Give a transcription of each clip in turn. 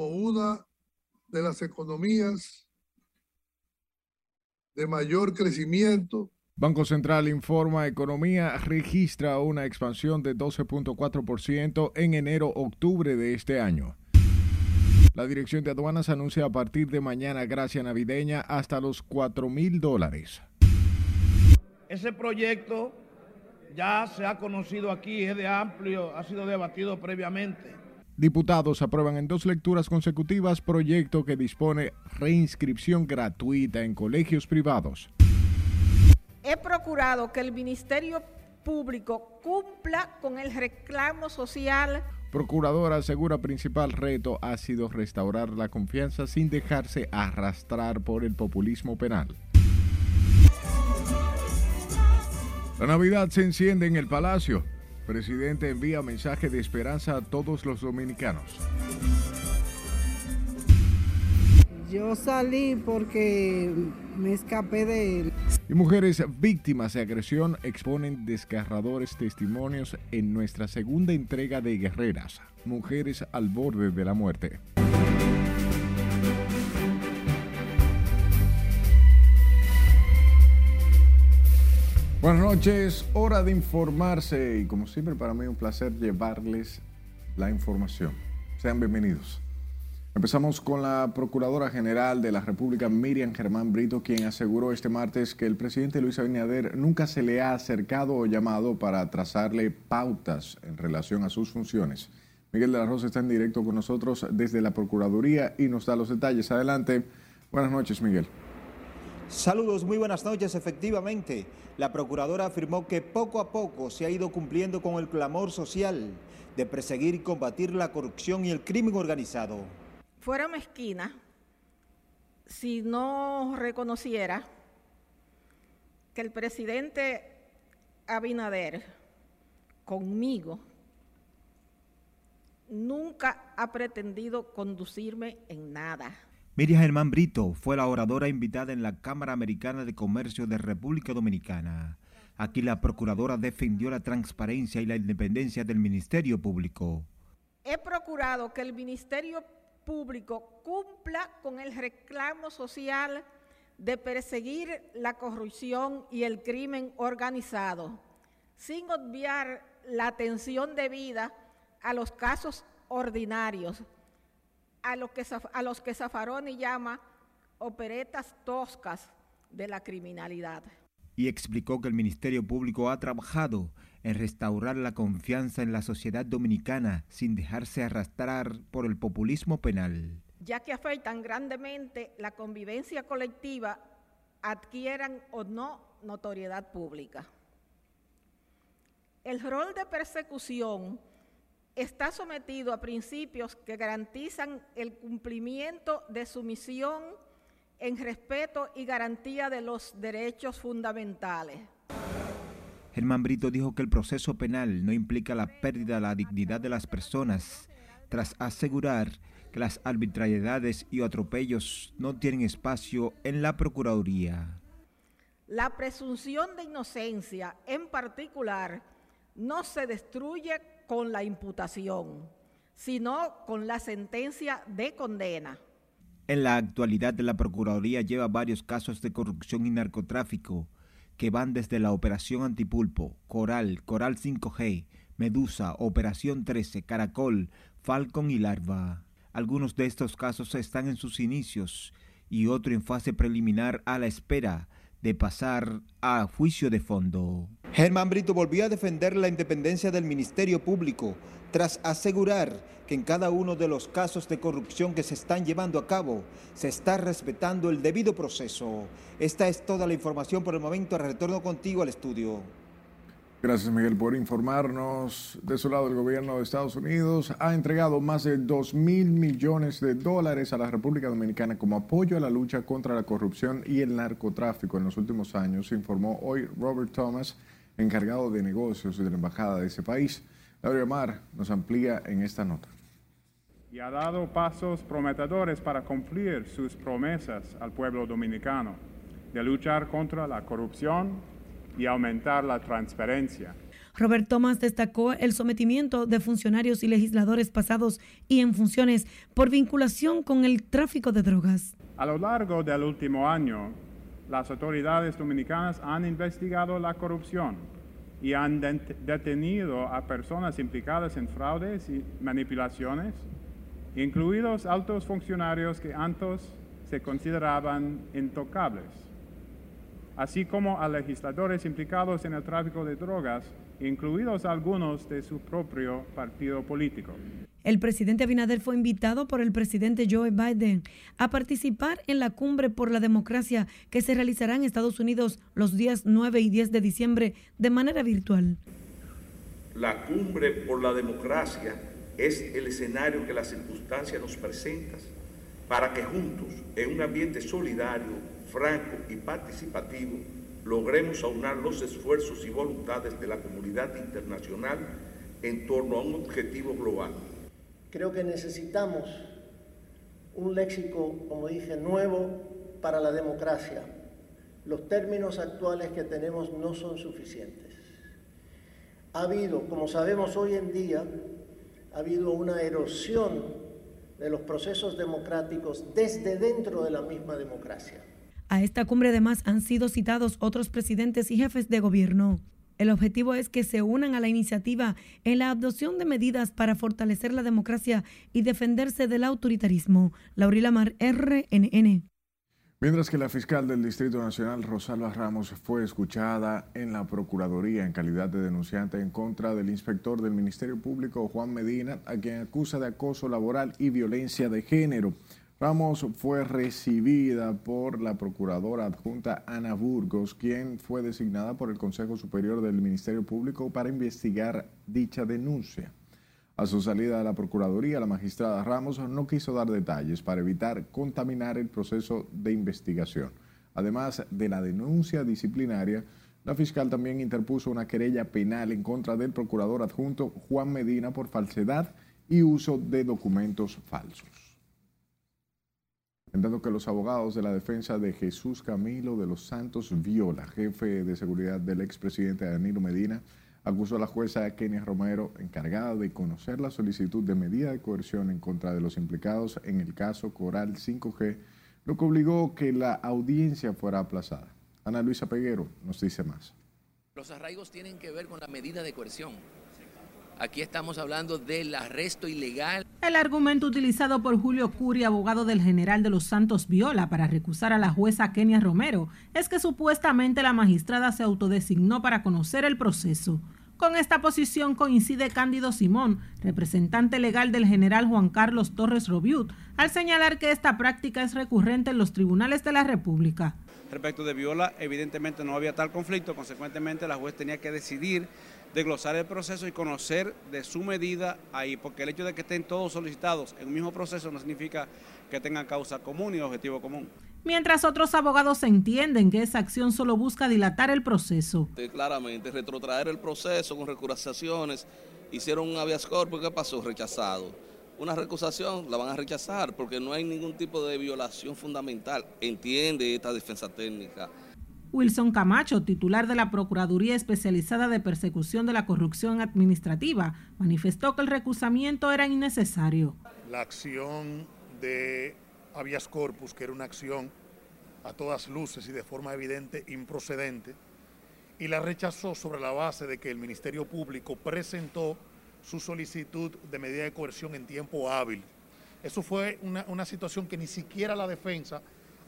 como una de las economías de mayor crecimiento. Banco Central informa, economía registra una expansión de 12.4% en enero-octubre de este año. La Dirección de Aduanas anuncia a partir de mañana gracia navideña hasta los 4 mil dólares. Ese proyecto ya se ha conocido aquí, es de amplio, ha sido debatido previamente. Diputados aprueban en dos lecturas consecutivas proyecto que dispone reinscripción gratuita en colegios privados. He procurado que el Ministerio Público cumpla con el reclamo social. Procuradora asegura principal reto ha sido restaurar la confianza sin dejarse arrastrar por el populismo penal. La Navidad se enciende en el Palacio. Presidente envía mensaje de esperanza a todos los dominicanos. Yo salí porque me escapé de él. Y mujeres víctimas de agresión exponen desgarradores testimonios en nuestra segunda entrega de Guerreras, Mujeres al borde de la muerte. Buenas noches, hora de informarse y como siempre para mí un placer llevarles la información. Sean bienvenidos. Empezamos con la Procuradora General de la República, Miriam Germán Brito, quien aseguró este martes que el presidente Luis Abinader nunca se le ha acercado o llamado para trazarle pautas en relación a sus funciones. Miguel de la Rosa está en directo con nosotros desde la Procuraduría y nos da los detalles. Adelante. Buenas noches, Miguel. Saludos, muy buenas noches. Efectivamente, la Procuradora afirmó que poco a poco se ha ido cumpliendo con el clamor social de perseguir y combatir la corrupción y el crimen organizado. Fuera mezquina si no reconociera que el presidente Abinader conmigo nunca ha pretendido conducirme en nada. Miriam Germán Brito fue la oradora invitada en la Cámara Americana de Comercio de República Dominicana. Aquí la procuradora defendió la transparencia y la independencia del Ministerio Público. He procurado que el Ministerio Público cumpla con el reclamo social de perseguir la corrupción y el crimen organizado, sin obviar la atención debida a los casos ordinarios a, lo que, a los que Zaffaroni llama operetas toscas de la criminalidad. Y explicó que el Ministerio Público ha trabajado en restaurar la confianza en la sociedad dominicana sin dejarse arrastrar por el populismo penal. Ya que afectan grandemente la convivencia colectiva, adquieran o no notoriedad pública. El rol de persecución está sometido a principios que garantizan el cumplimiento de su misión en respeto y garantía de los derechos fundamentales. Germán Brito dijo que el proceso penal no implica la pérdida de la dignidad de las personas, tras asegurar que las arbitrariedades y atropellos no tienen espacio en la Procuraduría. La presunción de inocencia, en particular, no se destruye con la imputación, sino con la sentencia de condena. En la actualidad la Procuraduría lleva varios casos de corrupción y narcotráfico que van desde la Operación Antipulpo, Coral, Coral 5G, Medusa, Operación 13, Caracol, Falcon y Larva. Algunos de estos casos están en sus inicios y otro en fase preliminar a la espera de pasar a juicio de fondo. Germán Brito volvió a defender la independencia del Ministerio Público tras asegurar que en cada uno de los casos de corrupción que se están llevando a cabo se está respetando el debido proceso. Esta es toda la información por el momento. Retorno contigo al estudio. Gracias Miguel por informarnos. De su lado, el gobierno de Estados Unidos ha entregado más de 2 mil millones de dólares a la República Dominicana como apoyo a la lucha contra la corrupción y el narcotráfico en los últimos años, informó hoy Robert Thomas, encargado de negocios de la embajada de ese país. Laura Mar nos amplía en esta nota. Y ha dado pasos prometedores para cumplir sus promesas al pueblo dominicano de luchar contra la corrupción y aumentar la transparencia. Robert Thomas destacó el sometimiento de funcionarios y legisladores pasados y en funciones por vinculación con el tráfico de drogas. A lo largo del último año, las autoridades dominicanas han investigado la corrupción y han detenido a personas implicadas en fraudes y manipulaciones, incluidos altos funcionarios que antes se consideraban intocables, así como a legisladores implicados en el tráfico de drogas, incluidos algunos de su propio partido político. El presidente Abinader fue invitado por el presidente Joe Biden a participar en la cumbre por la democracia que se realizará en Estados Unidos los días 9 y 10 de diciembre de manera virtual. La cumbre por la democracia es el escenario que las circunstancias nos presentan para que juntos, en un ambiente solidario, franco y participativo, logremos aunar los esfuerzos y voluntades de la comunidad internacional en torno a un objetivo global Creo que necesitamos un léxico, como dije, nuevo para la democracia. Los términos actuales que tenemos no son suficientes. Ha habido, como sabemos hoy en día, ha habido una erosión de los procesos democráticos desde dentro de la misma democracia. A esta cumbre además han sido citados otros presidentes y jefes de gobierno. El objetivo es que se unan a la iniciativa en la adopción de medidas para fortalecer la democracia y defenderse del autoritarismo. Laurila Mar, RNN. Mientras que la fiscal del Distrito Nacional, Rosalba Ramos, fue escuchada en la Procuraduría en calidad de denunciante en contra del inspector del Ministerio Público, Juan Medina, a quien acusa de acoso laboral y violencia de género. Ramos fue recibida por la procuradora adjunta Ana Burgos, quien fue designada por el Consejo Superior del Ministerio Público para investigar dicha denuncia. A su salida de la Procuraduría, la magistrada Ramos no quiso dar detalles para evitar contaminar el proceso de investigación. Además de la denuncia disciplinaria, la fiscal también interpuso una querella penal en contra del procurador adjunto Juan Medina por falsedad y uso de documentos falsos. En que los abogados de la defensa de Jesús Camilo de los Santos Viola, jefe de seguridad del expresidente Danilo Medina, acusó a la jueza Kenia Romero, encargada de conocer la solicitud de medida de coerción en contra de los implicados en el caso Coral 5G, lo que obligó que la audiencia fuera aplazada. Ana Luisa Peguero nos dice más. Los arraigos tienen que ver con la medida de coerción. Aquí estamos hablando del arresto ilegal. El argumento utilizado por Julio Curi, abogado del general de los Santos Viola, para recusar a la jueza Kenia Romero, es que supuestamente la magistrada se autodesignó para conocer el proceso. Con esta posición coincide Cándido Simón, representante legal del general Juan Carlos Torres Robiut, al señalar que esta práctica es recurrente en los tribunales de la República. Respecto de Viola, evidentemente no había tal conflicto, consecuentemente la juez tenía que decidir desglosar el proceso y conocer de su medida ahí, porque el hecho de que estén todos solicitados en un mismo proceso no significa que tengan causa común y objetivo común. Mientras otros abogados entienden que esa acción solo busca dilatar el proceso. Claramente, retrotraer el proceso con recusaciones, hicieron un habeas corpus, ¿qué pasó? Rechazado. Una recusación la van a rechazar porque no hay ningún tipo de violación fundamental, entiende esta defensa técnica. Wilson Camacho, titular de la Procuraduría Especializada de Persecución de la Corrupción Administrativa, manifestó que el recusamiento era innecesario. La acción de habeas corpus, que era una acción a todas luces y de forma evidente improcedente, y la rechazó sobre la base de que el Ministerio Público presentó su solicitud de medida de coerción en tiempo hábil. Eso fue una, situación que ni siquiera la defensa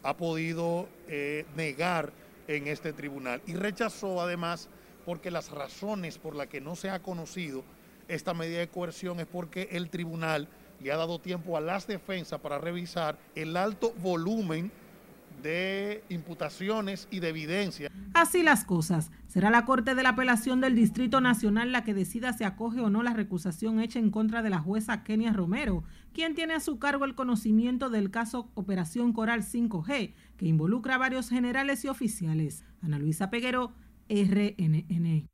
ha podido eh, negar en este tribunal. Y rechazó además porque las razones por las que no se ha conocido esta medida de coerción es porque el tribunal le ha dado tiempo a las defensas para revisar el alto volumen de imputaciones y de evidencia. Así las cosas. Será la Corte de la Apelación del Distrito Nacional la que decida si acoge o no la recusación hecha en contra de la jueza Kenia Romero, quien tiene a su cargo el conocimiento del caso Operación Coral 5G, que involucra a varios generales y oficiales. Ana Luisa Peguero, RNN.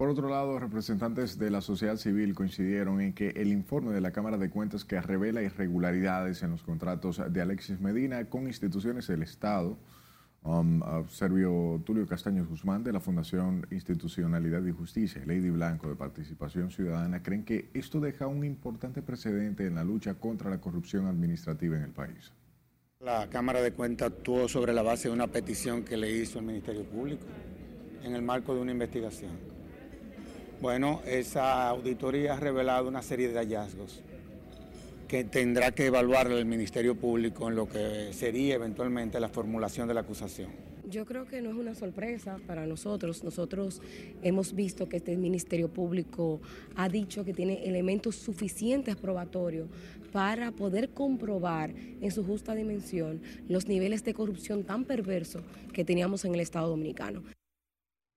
Por otro lado, representantes de la sociedad civil coincidieron en que el informe de la Cámara de Cuentas que revela irregularidades en los contratos de Alexis Medina con instituciones del Estado Um, Servio Tulio Castaño Guzmán de la Fundación Institucionalidad y Justicia, Lady Blanco de Participación Ciudadana, creen que esto deja un importante precedente en la lucha contra la corrupción administrativa en el país. La Cámara de Cuentas actuó sobre la base de una petición que le hizo el Ministerio Público en el marco de una investigación. Bueno, esa auditoría ha revelado una serie de hallazgos que tendrá que evaluar el Ministerio Público en lo que sería eventualmente la formulación de la acusación. Yo creo que no es una sorpresa para nosotros. Nosotros hemos visto que este Ministerio Público ha dicho que tiene elementos suficientes probatorios para poder comprobar en su justa dimensión los niveles de corrupción tan perversos que teníamos en el Estado Dominicano.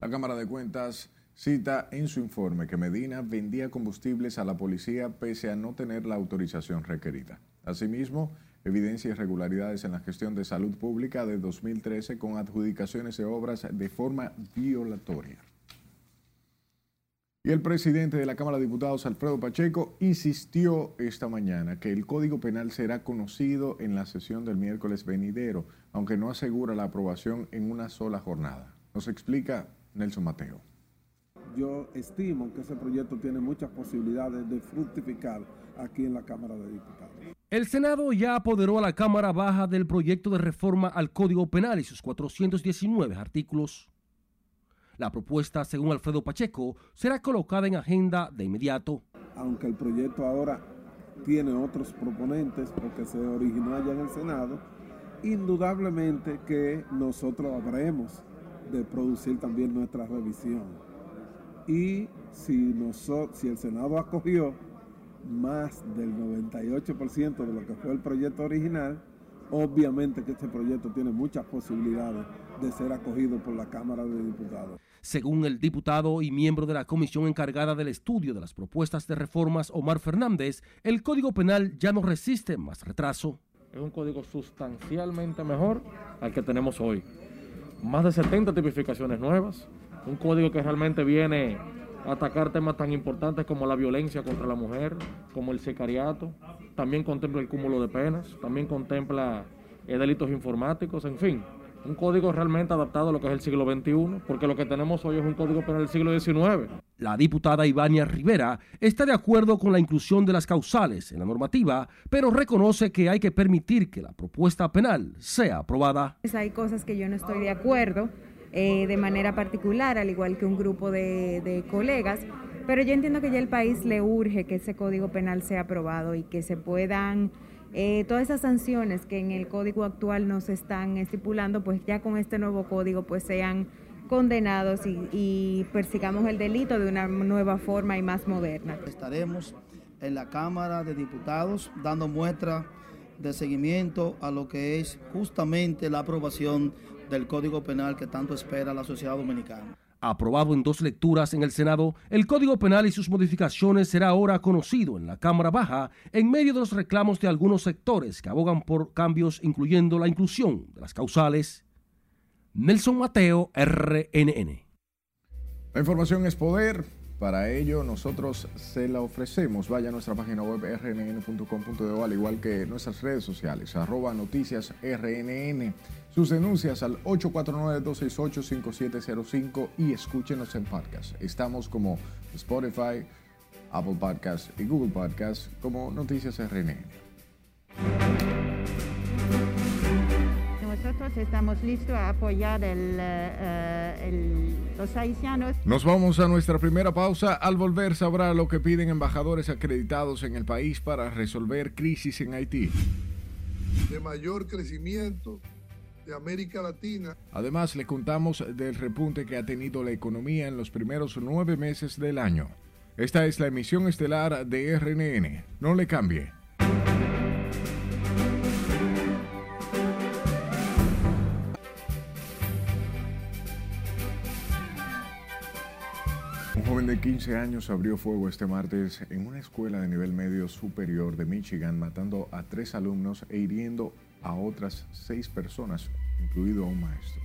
La Cámara de Cuentas cita en su informe que Medina vendía combustibles a la policía pese a no tener la autorización requerida. Asimismo, evidencia irregularidades en la gestión de salud pública de 2013 con adjudicaciones de obras de forma violatoria. Y el presidente de la Cámara de Diputados, Alfredo Pacheco, insistió esta mañana que el Código Penal será conocido en la sesión del miércoles venidero, aunque no asegura la aprobación en una sola jornada. Nos explica Nelson Mateo yo estimo que ese proyecto tiene muchas posibilidades de fructificar aquí en la Cámara de Diputados. El Senado ya apoderó a la Cámara Baja del proyecto de reforma al Código Penal y sus 419 artículos. La propuesta, según Alfredo Pacheco, será colocada en agenda de inmediato. Aunque el proyecto ahora tiene otros proponentes porque se originó allá en el Senado, indudablemente que nosotros habremos de producir también nuestra revisión y si, nosotros, si el Senado acogió más del 98% de lo que fue el proyecto original, obviamente que este proyecto tiene muchas posibilidades de ser acogido por la Cámara de Diputados. Según el diputado y miembro de la comisión encargada del estudio de las propuestas de reformas, Omar Fernández, el Código Penal ya no resiste más retraso. Es un código sustancialmente mejor al que tenemos hoy. Más de 70 tipificaciones nuevas, un código que realmente viene a atacar temas tan importantes como la violencia contra la mujer, como el sicariato, también contempla el cúmulo de penas, también contempla eh, delitos informáticos, en fin, un código realmente adaptado a lo que es el siglo XXI, porque lo que tenemos hoy es un código penal del siglo XIX. La diputada Ivania Rivera está de acuerdo con la inclusión de las causales en la normativa, pero reconoce que hay que permitir que la propuesta penal sea aprobada. Hay cosas que yo no estoy de acuerdo eh, de manera particular, al igual que un grupo de, colegas. Pero yo entiendo que ya el país le urge que ese código penal sea aprobado y que se puedan, eh, todas esas sanciones que en el código actual no se están estipulando, pues ya con este nuevo código pues sean condenados y persigamos el delito de una nueva forma y más moderna. Estaremos en la Cámara de Diputados dando muestra de seguimiento a lo que es justamente la aprobación del Código Penal que tanto espera la sociedad dominicana. Aprobado en dos lecturas en el Senado, el Código Penal y sus modificaciones será ahora conocido en la Cámara Baja en medio de los reclamos de algunos sectores que abogan por cambios incluyendo la inclusión de las causales. Nelson Mateo, RNN. La información es poder. Para ello nosotros se la ofrecemos. Vaya a nuestra página web rnn.com.de al igual que nuestras redes sociales, arroba noticias rnn. Sus denuncias al 849-268-5705 y escúchenos en podcast. Estamos como Spotify, Apple Podcast y Google Podcast como Noticias RNN. Nosotros estamos listos a apoyar el, eh, los haitianos. Nos vamos a nuestra primera pausa. Al volver sabrá lo que piden embajadores acreditados en el país para resolver crisis en Haití. De mayor crecimiento de América Latina. Además, le contamos del repunte que ha tenido la economía en los primeros nueve meses del año. Esta es la emisión estelar de RNN. No le cambie. Joven de 15 años abrió fuego este martes en una escuela de nivel medio superior de Michigan, matando a tres alumnos e hiriendo a otras seis personas, incluido a un maestro.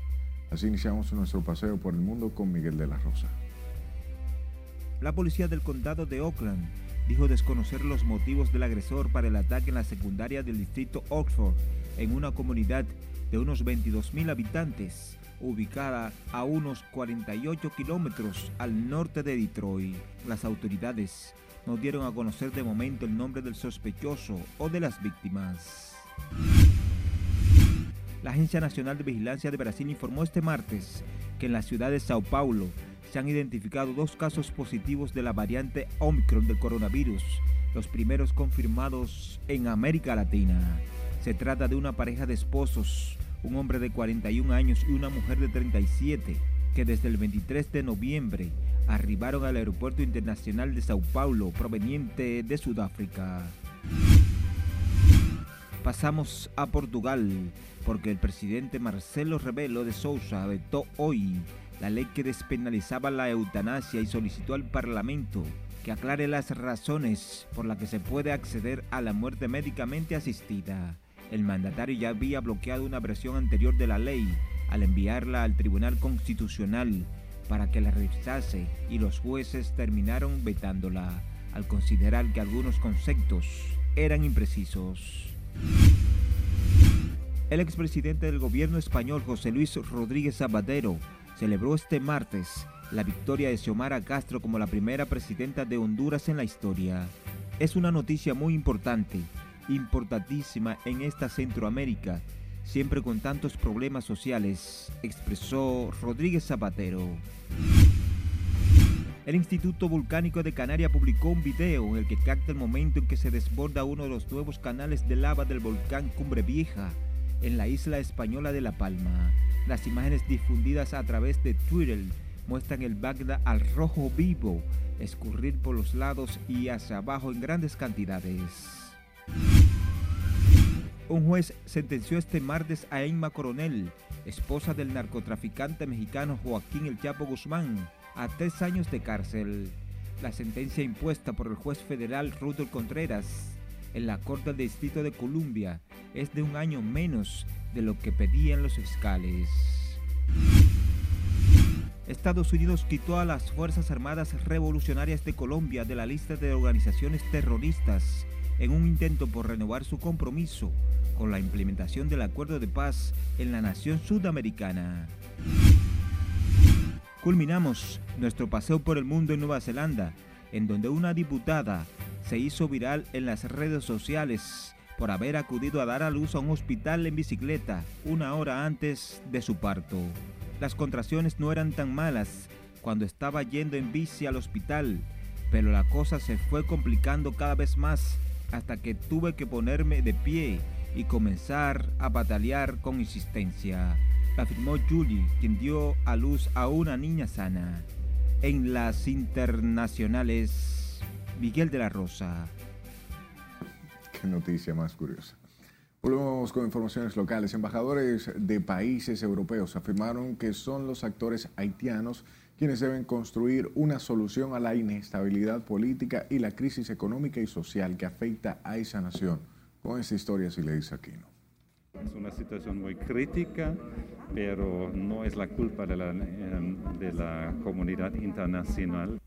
Así iniciamos nuestro paseo por el mundo con Miguel de la Rosa. La policía del condado de Oakland dijo desconocer los motivos del agresor para el ataque en la secundaria del distrito Oxford, en una comunidad de unos 22.000 habitantes, ubicada a unos 48 kilómetros al norte de Detroit. Las autoridades no dieron a conocer de momento el nombre del sospechoso o de las víctimas. La Agencia Nacional de Vigilancia de Brasil informó este martes que en la ciudad de Sao Paulo se han identificado dos casos positivos de la variante Omicron del coronavirus, los primeros confirmados en América Latina. Se trata de una pareja de esposos, un hombre de 41 años y una mujer de 37, que desde el 23 de noviembre arribaron al Aeropuerto Internacional de Sao Paulo proveniente de Sudáfrica. Pasamos a Portugal, porque el presidente Marcelo Rebelo de Sousa vetó hoy la ley que despenalizaba la eutanasia y solicitó al Parlamento que aclare las razones por las que se puede acceder a la muerte médicamente asistida. El mandatario ya había bloqueado una versión anterior de la ley al enviarla al Tribunal Constitucional para que la revisase y los jueces terminaron vetándola al considerar que algunos conceptos eran imprecisos. El expresidente del gobierno español José Luis Rodríguez Zapatero celebró este martes la victoria de Xiomara Castro como la primera presidenta de Honduras en la historia. Es una noticia muy importante, importantísima en esta Centroamérica, siempre con tantos problemas sociales, expresó Rodríguez Zapatero. El Instituto Volcánico de Canarias publicó un video en el que capta el momento en que se desborda uno de los nuevos canales de lava del volcán Cumbre Vieja en la isla española de La Palma. Las imágenes difundidas a través de Twitter muestran el Bagda al rojo vivo escurrir por los lados y hacia abajo en grandes cantidades. Un juez sentenció este martes a Emma Coronel, esposa del narcotraficante mexicano Joaquín El Chapo Guzmán, a tres años de cárcel. La sentencia impuesta por el juez federal Rudolf Contreras en la Corte del Distrito de Columbia es de un año menos de lo que pedían los fiscales. Estados Unidos quitó a las Fuerzas Armadas Revolucionarias de Colombia de la lista de organizaciones terroristas en un intento por renovar su compromiso con la implementación del acuerdo de paz en la nación sudamericana. Culminamos nuestro paseo por el mundo en Nueva Zelanda, en donde una diputada se hizo viral en las redes sociales por haber acudido a dar a luz a un hospital en bicicleta una hora antes de su parto. Las contracciones no eran tan malas cuando estaba yendo en bici al hospital, pero la cosa se fue complicando cada vez más hasta que tuve que ponerme de pie y comenzar a batalear con insistencia, afirmó Julie, quien dio a luz a una niña sana. En las internacionales, Miguel de la Rosa. Qué noticia más curiosa. Volvemos con informaciones locales. Embajadores de países europeos afirmaron que son los actores haitianos quienes deben construir una solución a la inestabilidad política y la crisis económica y social que afecta a esa nación. Con esta historia, si le dice Aquino. Es una situación muy crítica, pero no es la culpa de la, eh, de la comunidad internacional.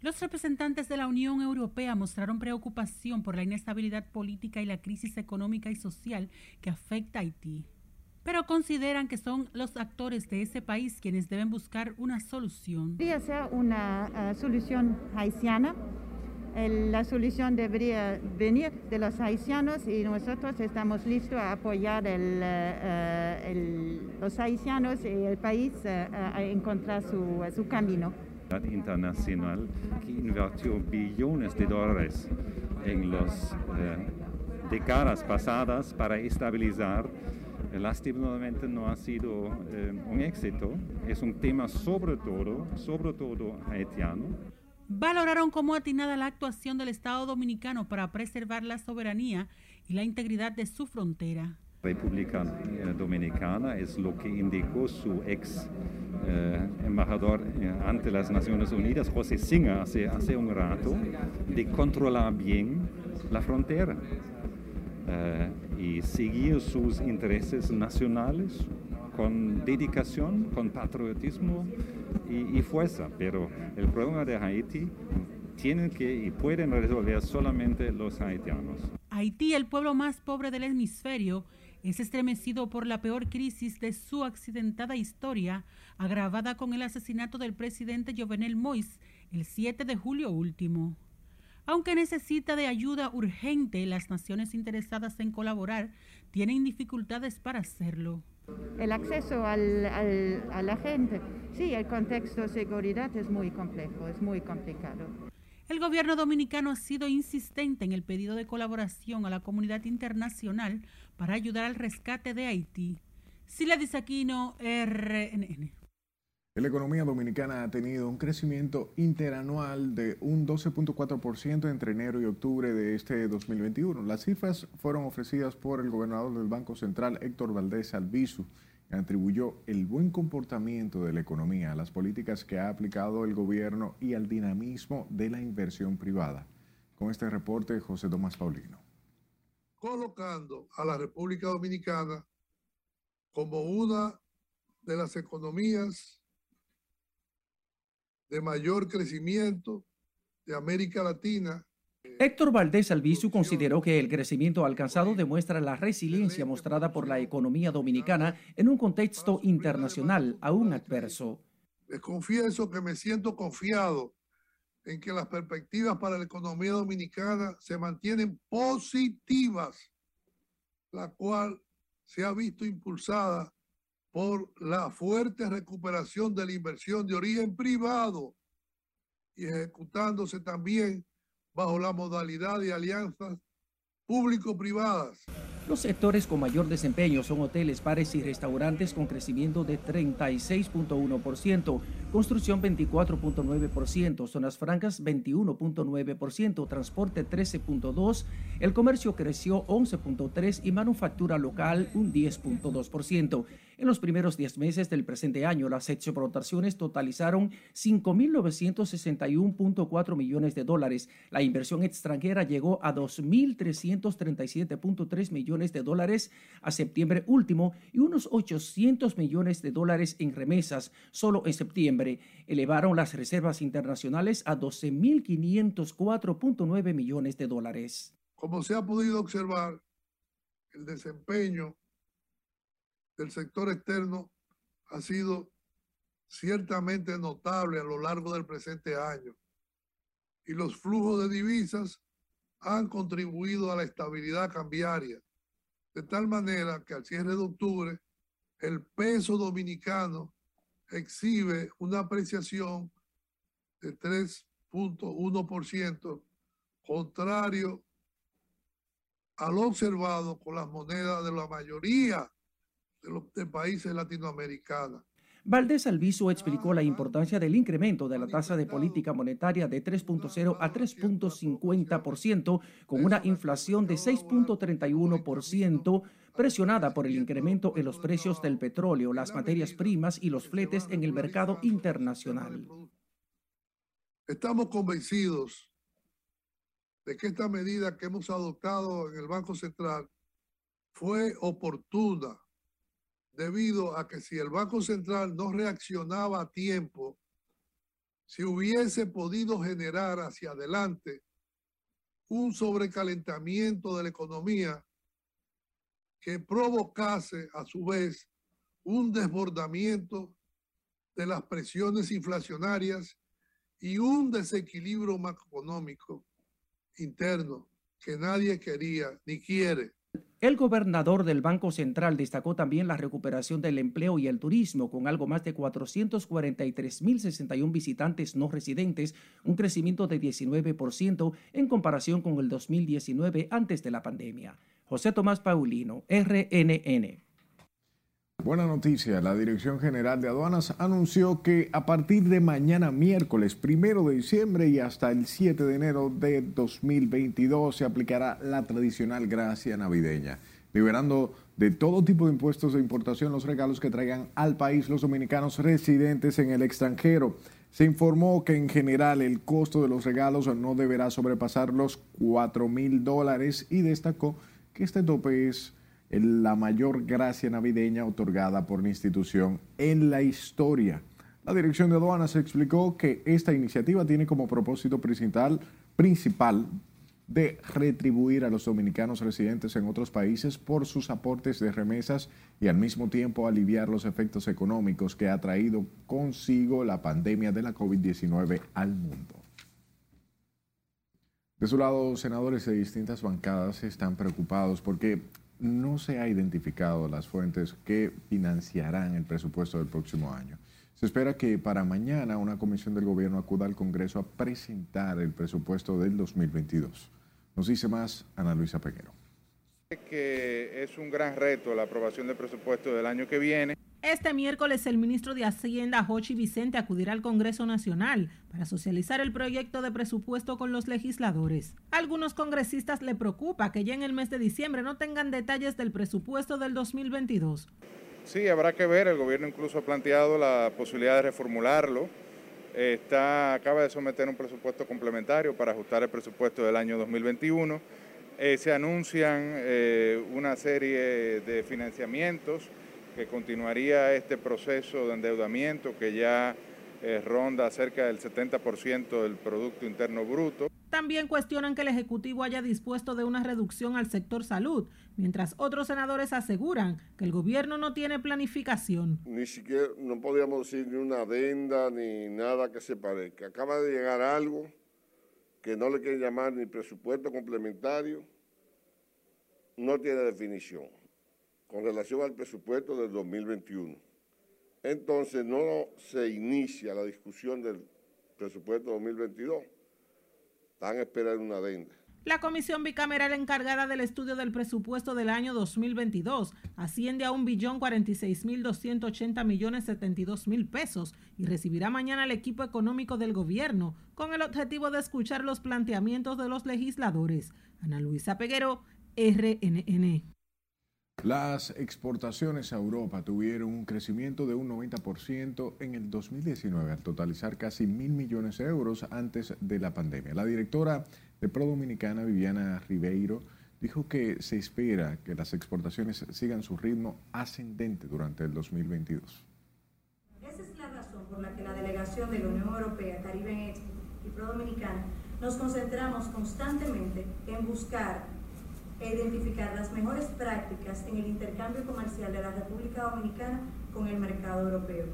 Los representantes de la Unión Europea mostraron preocupación por la inestabilidad política y la crisis económica y social que afecta a Haití, pero consideran que son los actores de ese país quienes deben buscar una solución. Debería ser una uh, solución haitiana. El, la solución debería venir de los haitianos y nosotros estamos listos a apoyar el, uh, el, los haitianos y el país uh, a encontrar su, su camino internacional que invirtió billones de dólares en las eh, décadas pasadas para estabilizar. Lastimosamente no ha sido eh, un éxito. Es un tema sobre todo, sobre todo haitiano. Valoraron como atinada la actuación del Estado dominicano para preservar la soberanía y la integridad de su frontera. República eh, Dominicana es lo que indicó su ex eh, embajador eh, ante las Naciones Unidas, José Singa, hace, hace un rato, de controlar bien la frontera eh, y seguir sus intereses nacionales con dedicación, con patriotismo y, y, fuerza. Pero el problema de Haití tienen que y pueden resolver solamente los haitianos. Haití, el pueblo más pobre del hemisferio, es estremecido por la peor crisis de su accidentada historia, agravada con el asesinato del presidente Jovenel Moïse el 7 de julio último. Aunque necesita de ayuda urgente, las naciones interesadas en colaborar tienen dificultades para hacerlo. El acceso al, a la gente, sí, el contexto de seguridad es muy complejo, es muy complicado. El gobierno dominicano ha sido insistente en el pedido de colaboración a la comunidad internacional para ayudar al rescate de Haití. Sila Disaquino, RNN. La economía dominicana ha tenido un crecimiento interanual de un 12.4% entre enero y octubre de este 2021. Las cifras fueron ofrecidas por el gobernador del Banco Central, Héctor Valdés Albizu, que atribuyó el buen comportamiento de la economía a las políticas que ha aplicado el gobierno y al dinamismo de la inversión privada. Con este reporte, José Tomás Paulino. Colocando a la República Dominicana como una de las economías de mayor crecimiento de América Latina. Héctor Valdés Albizu consideró que el crecimiento alcanzado demuestra la resiliencia mostrada por la economía dominicana en un contexto internacional aún adverso. Les confieso que me siento confiado en que las perspectivas para la economía dominicana se mantienen positivas, la cual se ha visto impulsada por la fuerte recuperación de la inversión de origen privado y ejecutándose también bajo la modalidad de alianzas público-privadas. Los sectores con mayor desempeño son hoteles, bares y restaurantes con crecimiento de 36.1%, construcción 24.9%, zonas francas 21.9%, transporte 13.2%, el comercio creció 11.3% y manufactura local un 10.2%. En los primeros 10 meses del presente año, las exportaciones totalizaron 5.961.4 millones de dólares. La inversión extranjera llegó a 2.337.3 millones de dólares a septiembre último y unos 800 millones de dólares en remesas solo en septiembre. Elevaron las reservas internacionales a 12.504.9 millones de dólares. Como se ha podido observar, el desempeño del sector externo ha sido ciertamente notable a lo largo del presente año y los flujos de divisas han contribuido a la estabilidad cambiaria, de tal manera que al cierre de octubre el peso dominicano exhibe una apreciación de 3.1%, contrario a lo observado con las monedas de la mayoría de los países latinoamericanos. Valdés Alviso explicó la importancia del incremento de la tasa de política monetaria de 3.0 a 3.50% con una inflación de 6.31% presionada por el incremento en los precios del petróleo, las materias primas y los fletes en el mercado internacional. Estamos convencidos de que esta medida que hemos adoptado en el Banco Central fue oportuna debido a que si el Banco Central no reaccionaba a tiempo, si hubiese podido generar hacia adelante un sobrecalentamiento de la economía que provocase a su vez un desbordamiento de las presiones inflacionarias y un desequilibrio macroeconómico interno que nadie quería ni quiere. El gobernador del Banco Central destacó también la recuperación del empleo y el turismo, con algo más de 443.061 visitantes no residentes, un crecimiento de 19% en comparación con el 2019 antes de la pandemia. José Tomás Paulino, RNN. Buena noticia, la Dirección General de Aduanas anunció que a partir de mañana miércoles primero de diciembre y hasta el 7 de enero de 2022 se aplicará la tradicional gracia navideña, liberando de todo tipo de impuestos de importación los regalos que traigan al país los dominicanos residentes en el extranjero. Se informó que en general el costo de los regalos no deberá sobrepasar los 4 mil dólares y destacó que este tope es la mayor gracia navideña otorgada por una institución en la historia. La Dirección de Aduanas explicó que esta iniciativa tiene como propósito principal, principal de retribuir a los dominicanos residentes en otros países por sus aportes de remesas y al mismo tiempo aliviar los efectos económicos que ha traído consigo la pandemia de la COVID-19 al mundo. De su lado, senadores de distintas bancadas están preocupados porque no se ha identificado las fuentes que financiarán el presupuesto del próximo año. Se espera que para mañana una comisión del gobierno acuda al Congreso a presentar el presupuesto del 2022. Nos dice más Ana Luisa Peguero. Que es un gran reto la aprobación del presupuesto del año que viene. Este miércoles el ministro de Hacienda, Jochi Vicente, acudirá al Congreso Nacional para socializar el proyecto de presupuesto con los legisladores. algunos congresistas le preocupa que ya en el mes de diciembre no tengan detalles del presupuesto del 2022. Sí, habrá que ver, el gobierno incluso ha planteado la posibilidad de reformularlo. Está, acaba de someter un presupuesto complementario para ajustar el presupuesto del año 2021. Eh, se anuncian eh, una serie de financiamientos que continuaría este proceso de endeudamiento que ya eh, ronda cerca del 70% del Producto Interno Bruto. También cuestionan que el Ejecutivo haya dispuesto de una reducción al sector salud, mientras otros senadores aseguran que el gobierno no tiene planificación. Ni siquiera, no podríamos decir ni una adenda ni nada que se parezca. Acaba de llegar algo que no le quieren llamar ni presupuesto complementario, no tiene definición con relación al presupuesto del 2021. Entonces no se inicia la discusión del presupuesto 2022. Están a esperar una adenda. La comisión bicameral encargada del estudio del presupuesto del año 2022 asciende a 1.046.280 millones 72 mil pesos y recibirá mañana el equipo económico del gobierno con el objetivo de escuchar los planteamientos de los legisladores. Ana Luisa Peguero, RNN. Las exportaciones a Europa tuvieron un crecimiento de un 90% en el 2019, al totalizar casi mil millones de euros antes de la pandemia. La directora de Pro Dominicana, Viviana Ribeiro, dijo que se espera que las exportaciones sigan su ritmo ascendente durante el 2022. Esa es la razón por la que la delegación de la Unión Europea, Caribe Expo y Pro Dominicana nos concentramos constantemente en buscar e identificar las mejores prácticas en el intercambio comercial de la República Dominicana con el mercado europeo.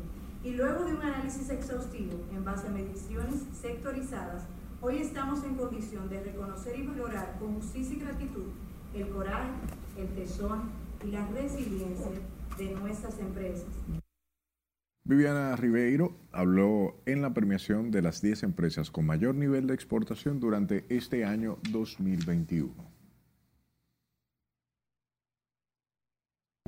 Y luego de un análisis exhaustivo en base a mediciones sectorizadas, hoy estamos en condición de reconocer y valorar con justicia y gratitud el coraje, el tesón y la resiliencia de nuestras empresas. Viviana Ribeiro habló en la premiación de las 10 empresas con mayor nivel de exportación durante este año 2021.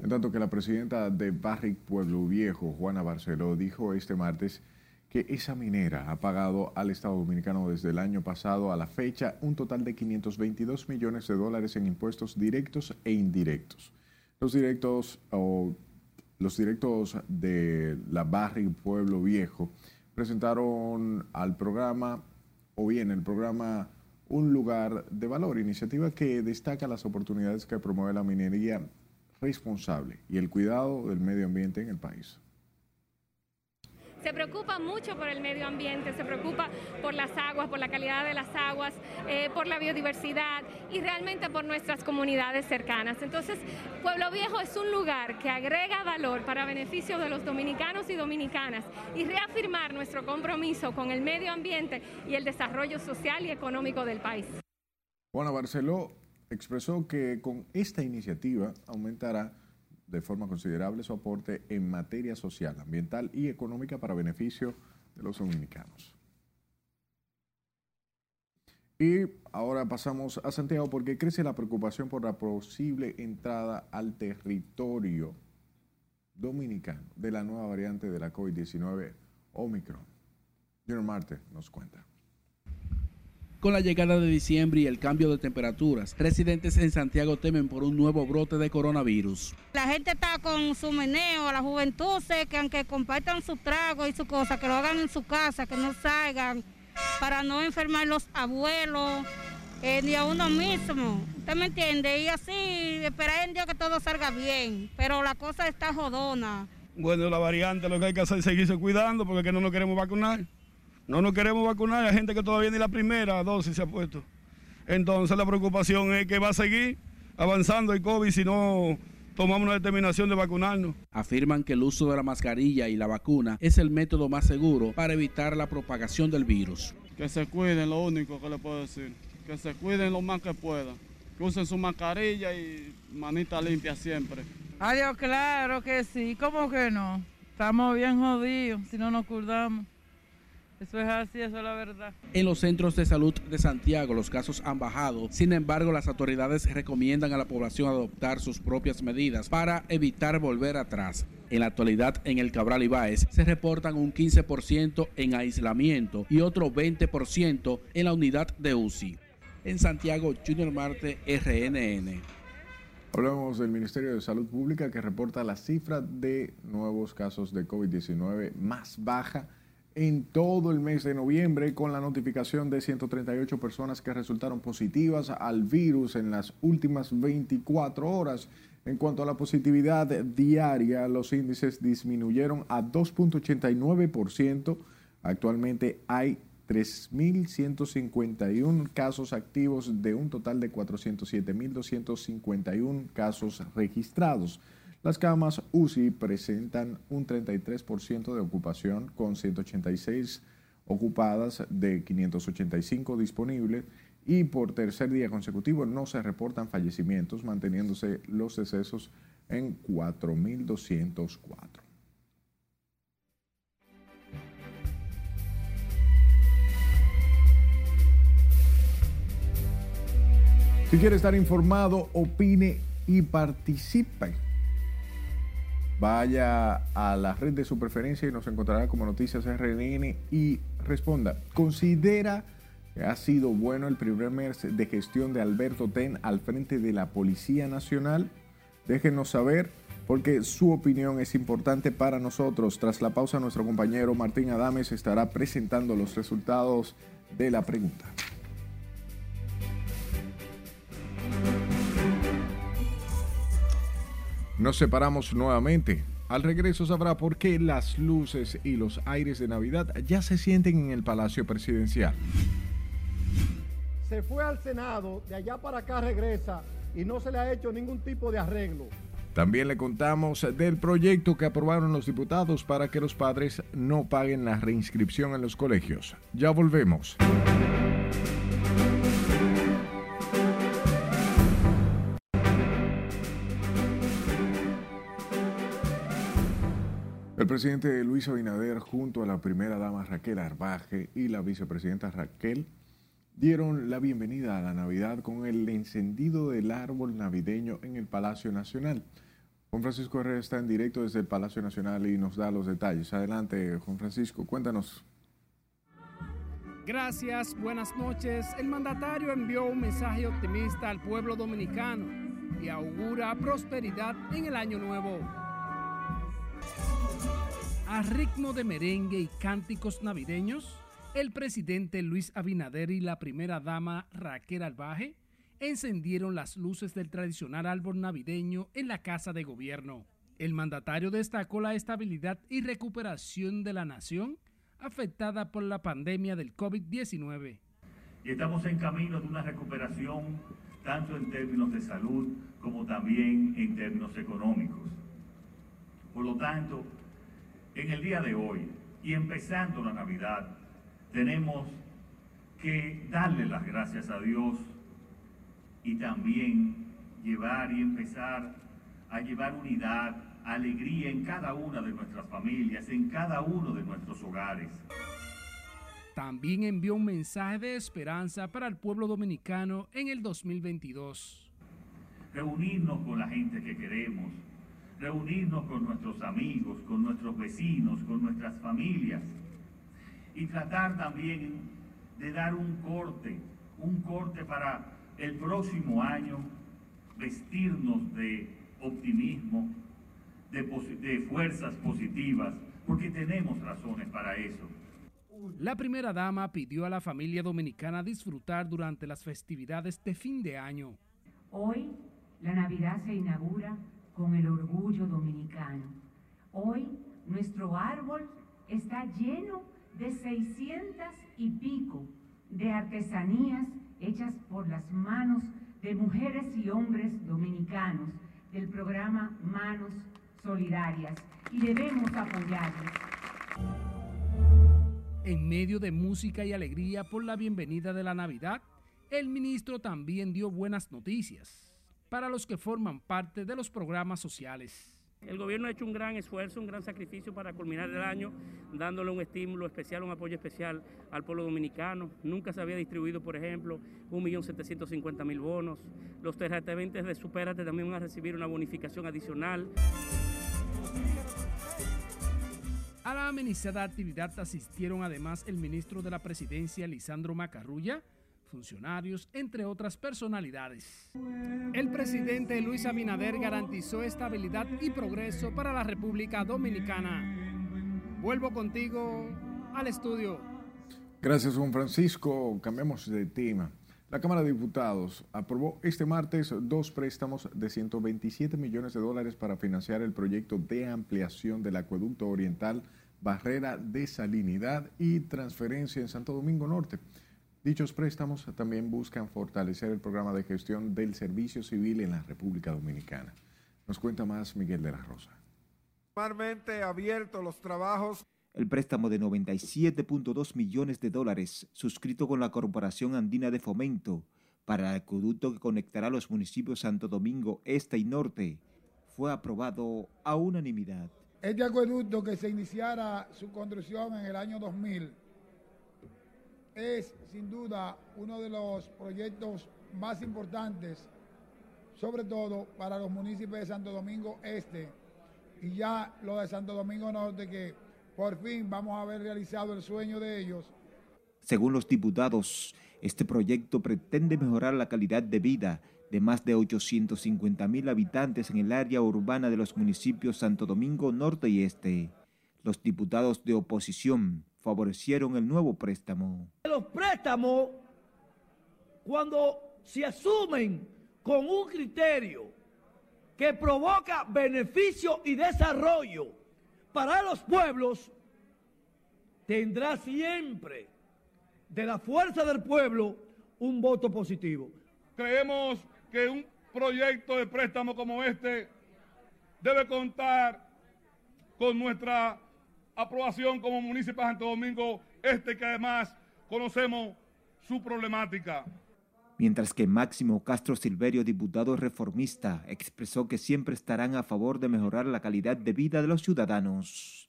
En tanto que la presidenta de Barrick Pueblo Viejo, Juana Barceló, dijo este martes que esa minera ha pagado al Estado Dominicano desde el año pasado a la fecha un total de 522 millones de dólares en impuestos directos e indirectos. Los directos o los directos de la Barrick Pueblo Viejo presentaron al programa o bien el programa Un lugar de valor, iniciativa que destaca las oportunidades que promueve la minería responsable y el cuidado del medio ambiente en el país. Se preocupa mucho por el medio ambiente, se preocupa por las aguas, por la calidad de las aguas, eh, por la biodiversidad y realmente por nuestras comunidades cercanas. Entonces, Pueblo Viejo es un lugar que agrega valor para beneficio de los dominicanos y dominicanas y reafirmar nuestro compromiso con el medio ambiente y el desarrollo social y económico del país. Juana Barceló expresó que con esta iniciativa aumentará de forma considerable su aporte en materia social, ambiental y económica para beneficio de los dominicanos. Y ahora pasamos a Santiago porque crece la preocupación por la posible entrada al territorio dominicano de la nueva variante de la COVID-19 Omicron. Junior Marte nos cuenta. Con la llegada de diciembre y el cambio de temperaturas, residentes en Santiago temen por un nuevo brote de coronavirus. La gente está con su meneo, la juventud sé que aunque compartan su trago y su cosa, que lo hagan en su casa, que no salgan, para no enfermar los abuelos, eh, ni a uno mismo. ¿Usted me entiende? Y así esperar en Dios que todo salga bien, pero la cosa está jodona. Bueno, la variante lo que hay que hacer es seguirse cuidando porque que no nos queremos vacunar. No nos queremos vacunar, hay gente que todavía ni la primera dosis se ha puesto. Entonces la preocupación es que va a seguir avanzando el COVID si no tomamos una determinación de vacunarnos. Afirman que el uso de la mascarilla y la vacuna es el método más seguro para evitar la propagación del virus. Que se cuiden, lo único que le puedo decir. Que se cuiden lo más que puedan. Que usen su mascarilla y manita limpia siempre. Adiós, claro que sí. ¿Cómo que no? Estamos bien jodidos si no nos cuidamos. Eso es así, eso es la verdad. En los centros de salud de Santiago los casos han bajado. Sin embargo, las autoridades recomiendan a la población adoptar sus propias medidas para evitar volver atrás. En la actualidad, en el Cabral Ibáez se reportan un 15% en aislamiento y otro 20% en la unidad de UCI. En Santiago, Junior Marte, RNN. Hablamos del Ministerio de Salud Pública que reporta la cifra de nuevos casos de COVID-19 más baja en todo el mes de noviembre con la notificación de 138 personas que resultaron positivas al virus en las últimas 24 horas. En cuanto a la positividad diaria, los índices disminuyeron a 2.89%. Actualmente hay 3.151 casos activos de un total de 407.251 casos registrados. Las camas UCI presentan un 33% de ocupación con 186 ocupadas de 585 disponibles y por tercer día consecutivo no se reportan fallecimientos, manteniéndose los decesos en 4.204. Si quiere estar informado, opine y participe vaya a la red de su preferencia y nos encontrará como Noticias RNN y responda, ¿considera que ha sido bueno el primer mes de gestión de Alberto Ten al frente de la Policía Nacional? Déjenos saber porque su opinión es importante para nosotros. Tras la pausa, nuestro compañero Martín Adames estará presentando los resultados de la pregunta. Nos separamos nuevamente. Al regreso sabrá por qué las luces y los aires de Navidad ya se sienten en el Palacio Presidencial. Se fue al Senado, de allá para acá regresa y no se le ha hecho ningún tipo de arreglo. También le contamos del proyecto que aprobaron los diputados para que los padres no paguen la reinscripción en los colegios. Ya volvemos. El presidente Luis Abinader junto a la primera dama Raquel Arbaje y la vicepresidenta Raquel dieron la bienvenida a la Navidad con el encendido del árbol navideño en el Palacio Nacional. Juan Francisco Herrera está en directo desde el Palacio Nacional y nos da los detalles. Adelante, Juan Francisco, cuéntanos. Gracias, buenas noches. El mandatario envió un mensaje optimista al pueblo dominicano y augura prosperidad en el año nuevo. A ritmo de merengue y cánticos navideños, el presidente Luis Abinader y la primera dama Raquel Albaje encendieron las luces del tradicional árbol navideño en la Casa de Gobierno. El mandatario destacó la estabilidad y recuperación de la nación afectada por la pandemia del COVID-19. Y estamos en camino de una recuperación tanto en términos de salud como también en términos económicos. Por lo tanto, en el día de hoy y empezando la Navidad, tenemos que darle las gracias a Dios y también llevar y empezar a llevar unidad, alegría en cada una de nuestras familias, en cada uno de nuestros hogares. También envió un mensaje de esperanza para el pueblo dominicano en el 2022. Reunirnos con la gente que queremos, reunirnos con nuestros amigos, con nuestros vecinos, con nuestras familias y tratar también de dar un corte, un corte para el próximo año, vestirnos de optimismo, de, de fuerzas positivas, porque tenemos razones para eso. La primera dama pidió a la familia dominicana disfrutar durante las festividades de fin de año. Hoy la Navidad se inaugura con el orgullo dominicano. Hoy nuestro árbol está lleno de 600 y pico de artesanías hechas por las manos de mujeres y hombres dominicanos del programa Manos Solidarias y debemos apoyarles. En medio de música y alegría por la bienvenida de la Navidad, el ministro también dio buenas noticias para los que forman parte de los programas sociales. El gobierno ha hecho un gran esfuerzo, un gran sacrificio para culminar el año, dándole un estímulo especial, un apoyo especial al pueblo dominicano. Nunca se había distribuido, por ejemplo, 1.750.000 bonos. Los terratenientes de Supérate también van a recibir una bonificación adicional. A la amenizada actividad asistieron además el ministro de la Presidencia, Lisandro Macarrulla, funcionarios, entre otras personalidades. El presidente Luis Abinader garantizó estabilidad y progreso para la República Dominicana. Vuelvo contigo al estudio. Gracias, Juan Francisco. Cambiamos de tema. La Cámara de Diputados aprobó este martes dos préstamos de 127 millones de dólares para financiar el proyecto de ampliación del acueducto oriental, barrera de salinidad y transferencia en Santo Domingo Norte. Dichos préstamos también buscan fortalecer el programa de gestión del servicio civil en la República Dominicana. Nos cuenta más Miguel de la Rosa. Formalmente abierto los trabajos. El préstamo de 97.2 millones de dólares, suscrito con la Corporación Andina de Fomento, para el acueducto que conectará los municipios Santo Domingo Este y Norte, fue aprobado a unanimidad. Este acueducto que se iniciara su construcción en el año 2000 es sin duda uno de los proyectos más importantes, sobre todo para los municipios de Santo Domingo Este y ya lo de Santo Domingo Norte, que por fin vamos a haber realizado el sueño de ellos. Según los diputados, este proyecto pretende mejorar la calidad de vida de más de 850 mil habitantes en el área urbana de los municipios Santo Domingo Norte y Este. Los diputados de oposición favorecieron el nuevo préstamo. Los préstamos, cuando se asumen con un criterio que provoca beneficio y desarrollo para los pueblos, tendrá siempre de la fuerza del pueblo un voto positivo. Creemos que un proyecto de préstamo como este debe contar con nuestra aprobación como municipio de Santo Domingo Este, que además conocemos su problemática. Mientras que Máximo Castro Silverio, diputado reformista, expresó que siempre estarán a favor de mejorar la calidad de vida de los ciudadanos.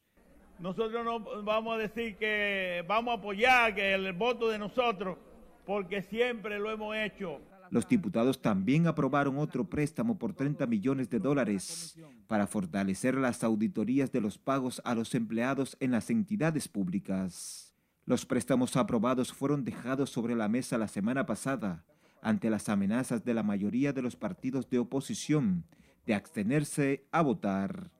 Nosotros no vamos a decir que vamos a apoyar que el voto de nosotros, porque siempre lo hemos hecho. Los diputados también aprobaron otro préstamo por 30 millones de dólares para fortalecer las auditorías de los pagos a los empleados en las entidades públicas. Los préstamos aprobados fueron dejados sobre la mesa la semana pasada ante las amenazas de la mayoría de los partidos de oposición de abstenerse a votar.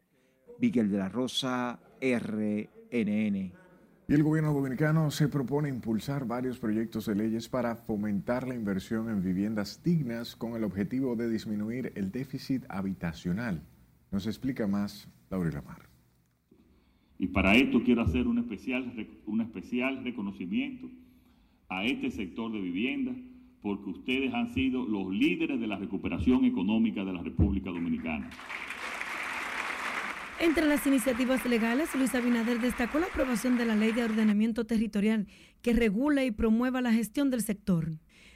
Miguel de la Rosa, RNN. Y el gobierno dominicano se propone impulsar varios proyectos de leyes para fomentar la inversión en viviendas dignas con el objetivo de disminuir el déficit habitacional. Nos explica más Laura Lamar. Y para esto quiero hacer un especial, un especial reconocimiento a este sector de vivienda, porque ustedes han sido los líderes de la recuperación económica de la República Dominicana. Entre las iniciativas legales, Luis Abinader destacó la aprobación de la Ley de Ordenamiento Territorial que regula y promueva la gestión del sector.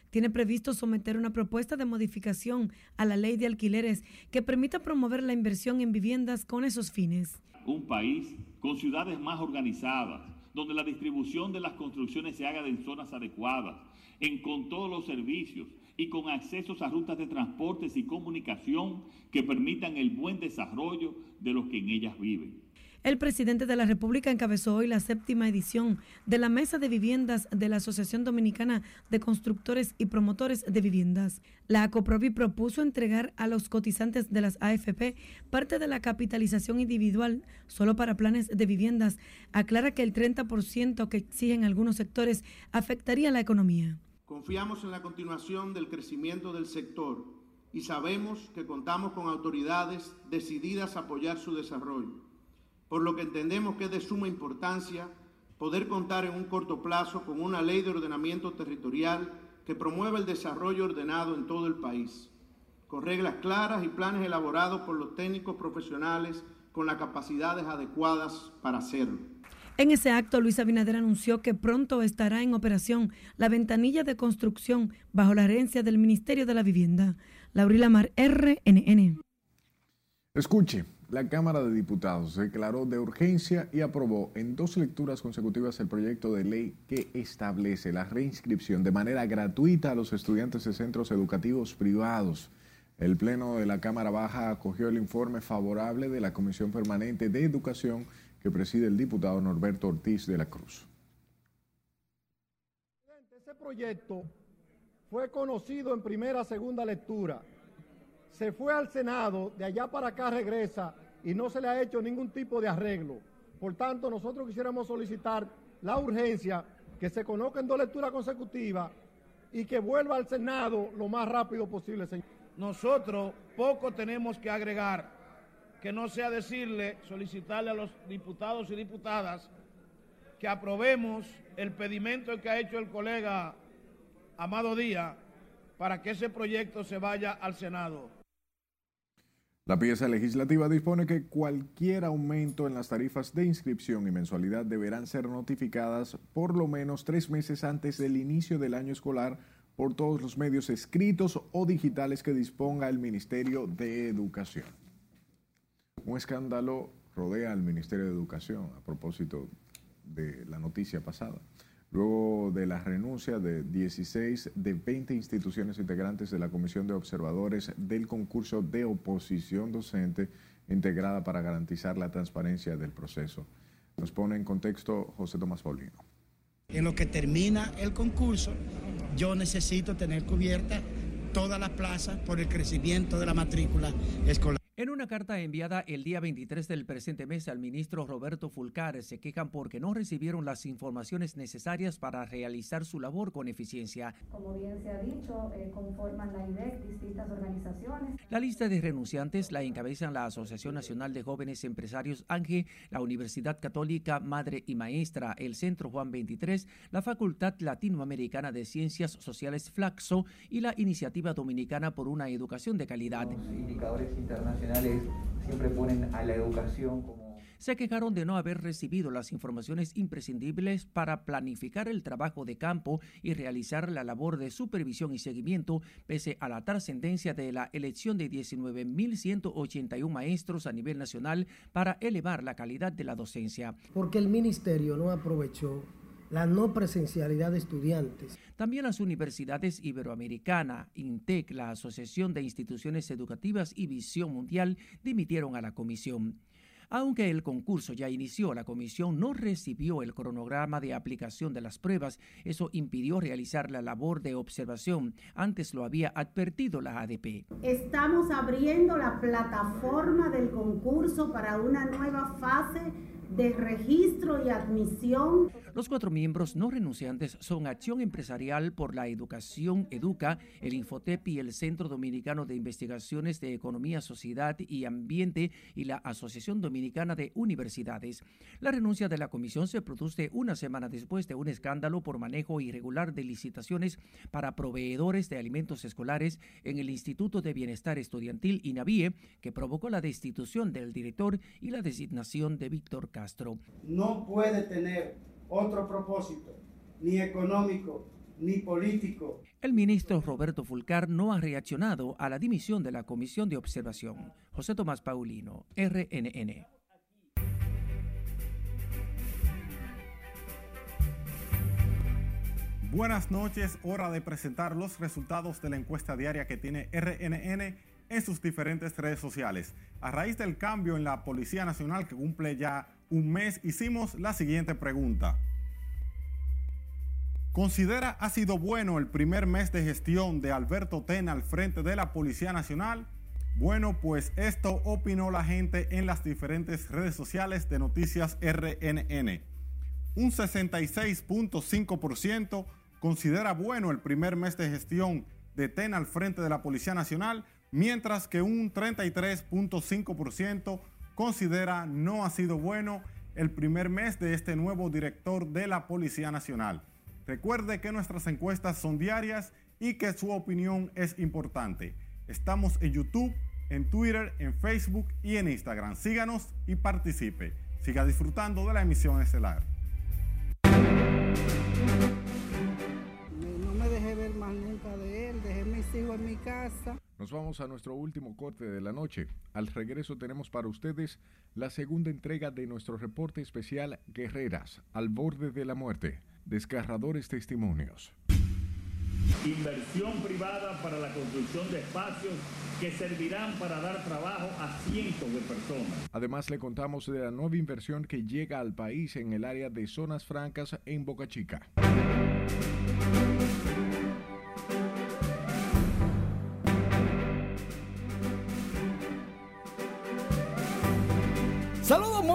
Tiene previsto someter una propuesta de modificación a la ley de alquileres que permita promover la inversión en viviendas con esos fines. Un país con ciudades más organizadas, donde la distribución de las construcciones se haga en zonas adecuadas, en, con todos los servicios, y con accesos a rutas de transportes y comunicación que permitan el buen desarrollo de los que en ellas viven. El presidente de la República encabezó hoy la séptima edición de la Mesa de Viviendas de la Asociación Dominicana de Constructores y Promotores de Viviendas. La ACOPROVI propuso entregar a los cotizantes de las AFP parte de la capitalización individual solo para planes de viviendas. Aclara que el 30% que exigen algunos sectores afectaría la economía. Confiamos en la continuación del crecimiento del sector y sabemos que contamos con autoridades decididas a apoyar su desarrollo, por lo que entendemos que es de suma importancia poder contar en un corto plazo con una ley de ordenamiento territorial que promueva el desarrollo ordenado en todo el país, con reglas claras y planes elaborados por los técnicos profesionales con las capacidades adecuadas para hacerlo. En ese acto, Luis Abinader anunció que pronto estará en operación la ventanilla de construcción bajo la herencia del Ministerio de la Vivienda. Laurila Mar, RNN. Escuche, la Cámara de Diputados declaró de urgencia y aprobó en dos lecturas consecutivas el proyecto de ley que establece la reinscripción de manera gratuita a los estudiantes de centros educativos privados. El Pleno de la Cámara Baja acogió el informe favorable de la Comisión Permanente de Educación que preside el diputado Norberto Ortiz de la Cruz. Ese proyecto fue conocido en primera, segunda lectura se fue al Senado, de allá para acá regresa y no se le ha hecho ningún tipo de arreglo. Por tanto, nosotros quisiéramos solicitar la urgencia que se conozca en dos lecturas consecutivas y que vuelva al Senado lo más rápido posible, señor. Nosotros poco tenemos que agregar, que no sea decirle, solicitarle a los diputados y diputadas que aprobemos el pedimento que ha hecho el colega Amado Díaz para que ese proyecto se vaya al Senado. La pieza legislativa dispone que cualquier aumento en las tarifas de inscripción y mensualidad deberán ser notificadas por lo menos tres meses antes del inicio del año escolar por todos los medios escritos o digitales que disponga el Ministerio de Educación. Un escándalo rodea al Ministerio de Educación a propósito de la noticia pasada luego de la renuncia de 16 de 20 instituciones integrantes de la Comisión de Observadores del concurso de oposición docente integrada para garantizar la transparencia del proceso. Nos pone en contexto José Tomás Paulino. En lo que termina el concurso, yo necesito tener cubierta todas las plazas por el crecimiento de la matrícula escolar. En una carta enviada el día 23 del presente mes al ministro Roberto Fulcar, se quejan porque no recibieron las informaciones necesarias para realizar su labor con eficiencia. Como bien se ha dicho, eh, conforman la IDEC distintas organizaciones. La lista de renunciantes la encabezan la Asociación Nacional de Jóvenes Empresarios ANGE, la Universidad Católica Madre y Maestra, el Centro Juan 23, la Facultad Latinoamericana de Ciencias Sociales Flaxo y la Iniciativa Dominicana por una Educación de Calidad. Los indicadores internacionales siempre ponen a la educación como se quejaron de no haber recibido las informaciones imprescindibles para planificar el trabajo de campo y realizar la labor de supervisión y seguimiento, pese a la trascendencia de la elección de 19.181 maestros a nivel nacional para elevar la calidad de la docencia. Porque el ministerio no aprovechó la no presencialidad de estudiantes. También las universidades Iberoamericana, INTEC, la Asociación de Instituciones Educativas y Visión Mundial dimitieron a la comisión. Aunque el concurso ya inició, la comisión no recibió el cronograma de aplicación de las pruebas. Eso impidió realizar la labor de observación. Antes lo había advertido la ADP. Estamos abriendo la plataforma del concurso para una nueva fase de registro y admisión. Los cuatro miembros no renunciantes son Acción Empresarial por la Educación Educa, el Infotep y el Centro Dominicano de Investigaciones de Economía, Sociedad y Ambiente y la Asociación Dominicana de Universidades. La renuncia de la comisión se produce una semana después de un escándalo por manejo irregular de licitaciones para proveedores de alimentos escolares en el Instituto de Bienestar Estudiantil INAVIE, que provocó la destitución del director y la designación de Víctor Castro. No puede tener otro propósito, ni económico, ni político. El ministro Roberto Fulcar no ha reaccionado a la dimisión de la Comisión de Observación. José Tomás Paulino, RNN. Buenas noches, hora de presentar los resultados de la encuesta diaria que tiene RNN en sus diferentes redes sociales. A raíz del cambio en la Policía Nacional que cumple ya un mes, hicimos la siguiente pregunta. ¿Considera ha sido bueno el primer mes de gestión de Alberto Tena al frente de la Policía Nacional? Bueno, pues esto opinó la gente en las diferentes redes sociales de Noticias RNN. Un 66.5% considera bueno el primer mes de gestión de Tena al frente de la Policía Nacional, mientras que un 33.5% considera no ha sido bueno el primer mes de este nuevo director de la Policía Nacional. Recuerde que nuestras encuestas son diarias y que su opinión es importante. Estamos en YouTube, en Twitter, en Facebook y en Instagram. Síganos y participe. Siga disfrutando de la emisión estelar. No me ver más nunca en mi casa. Nos vamos a nuestro último corte de la noche. Al regreso tenemos para ustedes la segunda entrega de nuestro reporte especial Guerreras, al borde de la muerte. Desgarradores testimonios. Inversión privada para la construcción de espacios que servirán para dar trabajo a cientos de personas. Además le contamos de la nueva inversión que llega al país en el área de zonas francas en Boca Chica.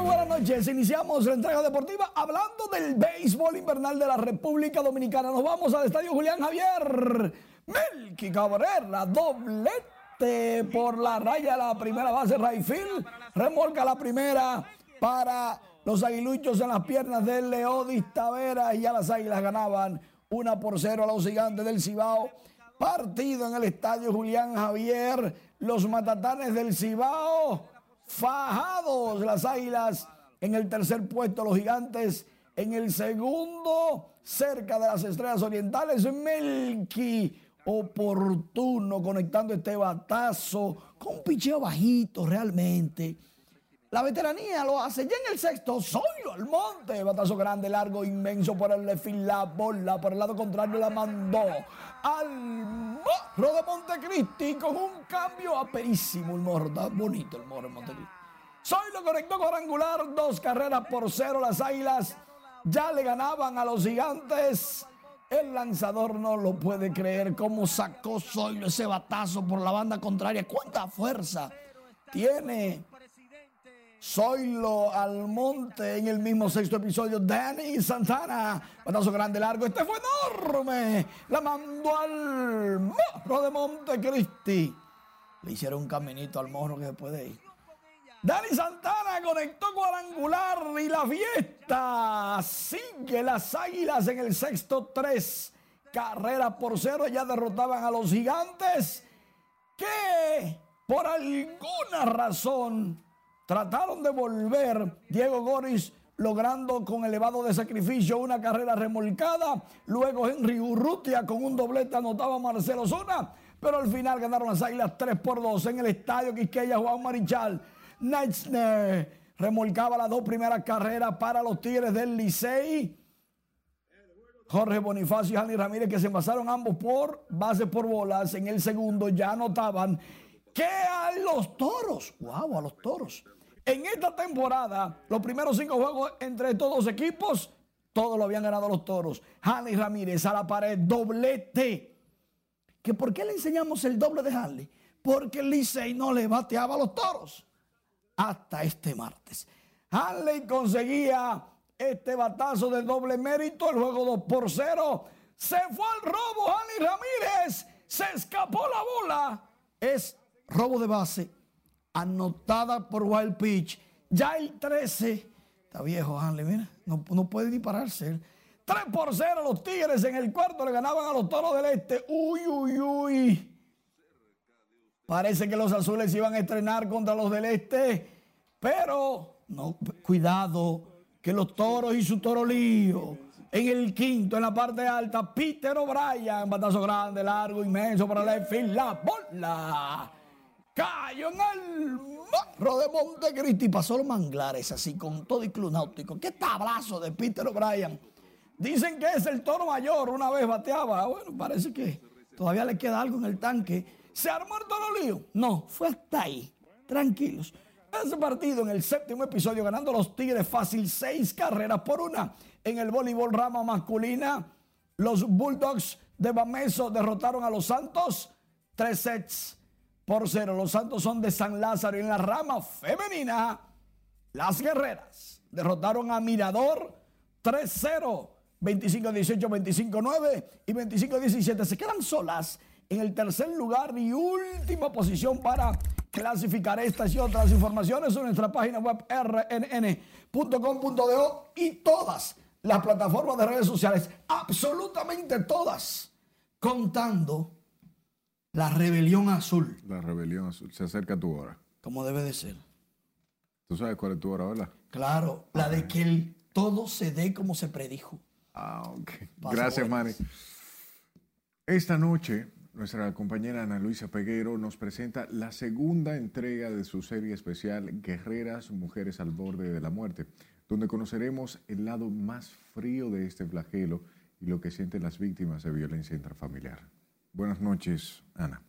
Buenas noches. Iniciamos la entrega deportiva hablando del béisbol invernal de la República Dominicana. Nos vamos al estadio Julián Javier. Melqui Cabrera, doblete por la raya de la primera base. Rayfield remolca la primera para los aguiluchos en las piernas del Leodis Taveras. Y ya las águilas ganaban una por cero a los gigantes del Cibao. Partido en el estadio Julián Javier. Los matatanes del Cibao fajados las águilas en el tercer puesto, los gigantes en el segundo, cerca de las estrellas orientales, Melqui oportuno conectando este batazo con un picheo bajito realmente. La veteranía lo hace ya en el sexto, Zoilo al monte, batazo grande, largo, inmenso por el la bola por el lado contrario la mandó al morro de Montecristi con un cambio aperísimo, el morro, está bonito el morro de Montecristi. Zoilo conectó cuadrangular, dos carreras por cero, las águilas ya le ganaban a los gigantes. El lanzador no lo puede creer cómo sacó Zoilo ese batazo por la banda contraria. ¿Cuánta fuerza tiene Zoilo Almonte en el mismo sexto episodio. Danny Santana, batazo grande largo. Este fue enorme. La mandó al morro de Montecristi. Le hicieron un caminito al morro que después de ahí. Dani Santana conectó cuadrangular y la fiesta sigue las águilas en el sexto tres. Carrera por cero ya derrotaban a los gigantes que por alguna razón trataron de volver Diego Goris logrando con elevado de sacrificio una carrera remolcada. Luego Henry Urrutia con un doblete anotaba Marcelo Zona. Pero al final ganaron las Águilas 3 por 2 en el estadio Quisqueya Juan Marichal. Neitzner remolcaba las dos primeras carreras para los Tigres del Licey. Jorge Bonifacio y Jani Ramírez que se envasaron ambos por base por bolas. En el segundo ya anotaban que a los toros, wow, a los toros. En esta temporada, los primeros cinco juegos entre estos dos equipos, todos lo habían ganado los toros. Hanley Ramírez a la pared, doblete. ¿Que ¿Por qué le enseñamos el doble de Hanley? Porque Licey no le bateaba a los toros hasta este martes. Hanley conseguía este batazo de doble mérito, el juego 2 por 0. Se fue al robo, Hanley Ramírez. Se escapó la bola. Es robo de base, anotada por Wild Pitch. Ya el 13, está viejo Hanley, mira, no, no puede ni pararse. 3 por 0 los Tigres en el cuarto le ganaban a los Toros del Este. Uy, uy, uy. Parece que los azules iban a estrenar contra los del Este, pero no, cuidado, que los toros y su torolío. En el quinto, en la parte alta, Peter O'Brien, batazo grande, largo, inmenso para la fin, la bola. Cayó en el morro de Montecristi. Pasó los manglares así con todo y club náutico. Qué tablazo de Peter O'Brien. Dicen que es el toro mayor. Una vez bateaba. Bueno, parece que todavía le queda algo en el tanque. ¿Se armó el torolío? No, fue hasta ahí. Tranquilos. Ese partido en el séptimo episodio, ganando los Tigres fácil, seis carreras por una. En el voleibol rama masculina, los Bulldogs de Bameso derrotaron a los Santos tres sets por cero. Los Santos son de San Lázaro. Y en la rama femenina, las guerreras derrotaron a Mirador 3-0, 25-18, 25-9 y 25-17. Se quedan solas en el tercer lugar y última posición para clasificar estas y otras informaciones en nuestra página web rnn.com.do y todas las plataformas de redes sociales, absolutamente todas contando la rebelión azul. La rebelión azul. Se acerca tu hora. Como debe de ser. Tú sabes cuál es tu hora, ¿verdad? Claro, la de que el, todo se dé como se predijo. Ah, ok. Gracias, Manny. Esta noche, nuestra compañera Ana Luisa Peguero nos presenta la segunda entrega de su serie especial Guerreras, Mujeres al Borde de la Muerte, donde conoceremos el lado más frío de este flagelo y lo que sienten las víctimas de violencia intrafamiliar. Buenas noches, Ana.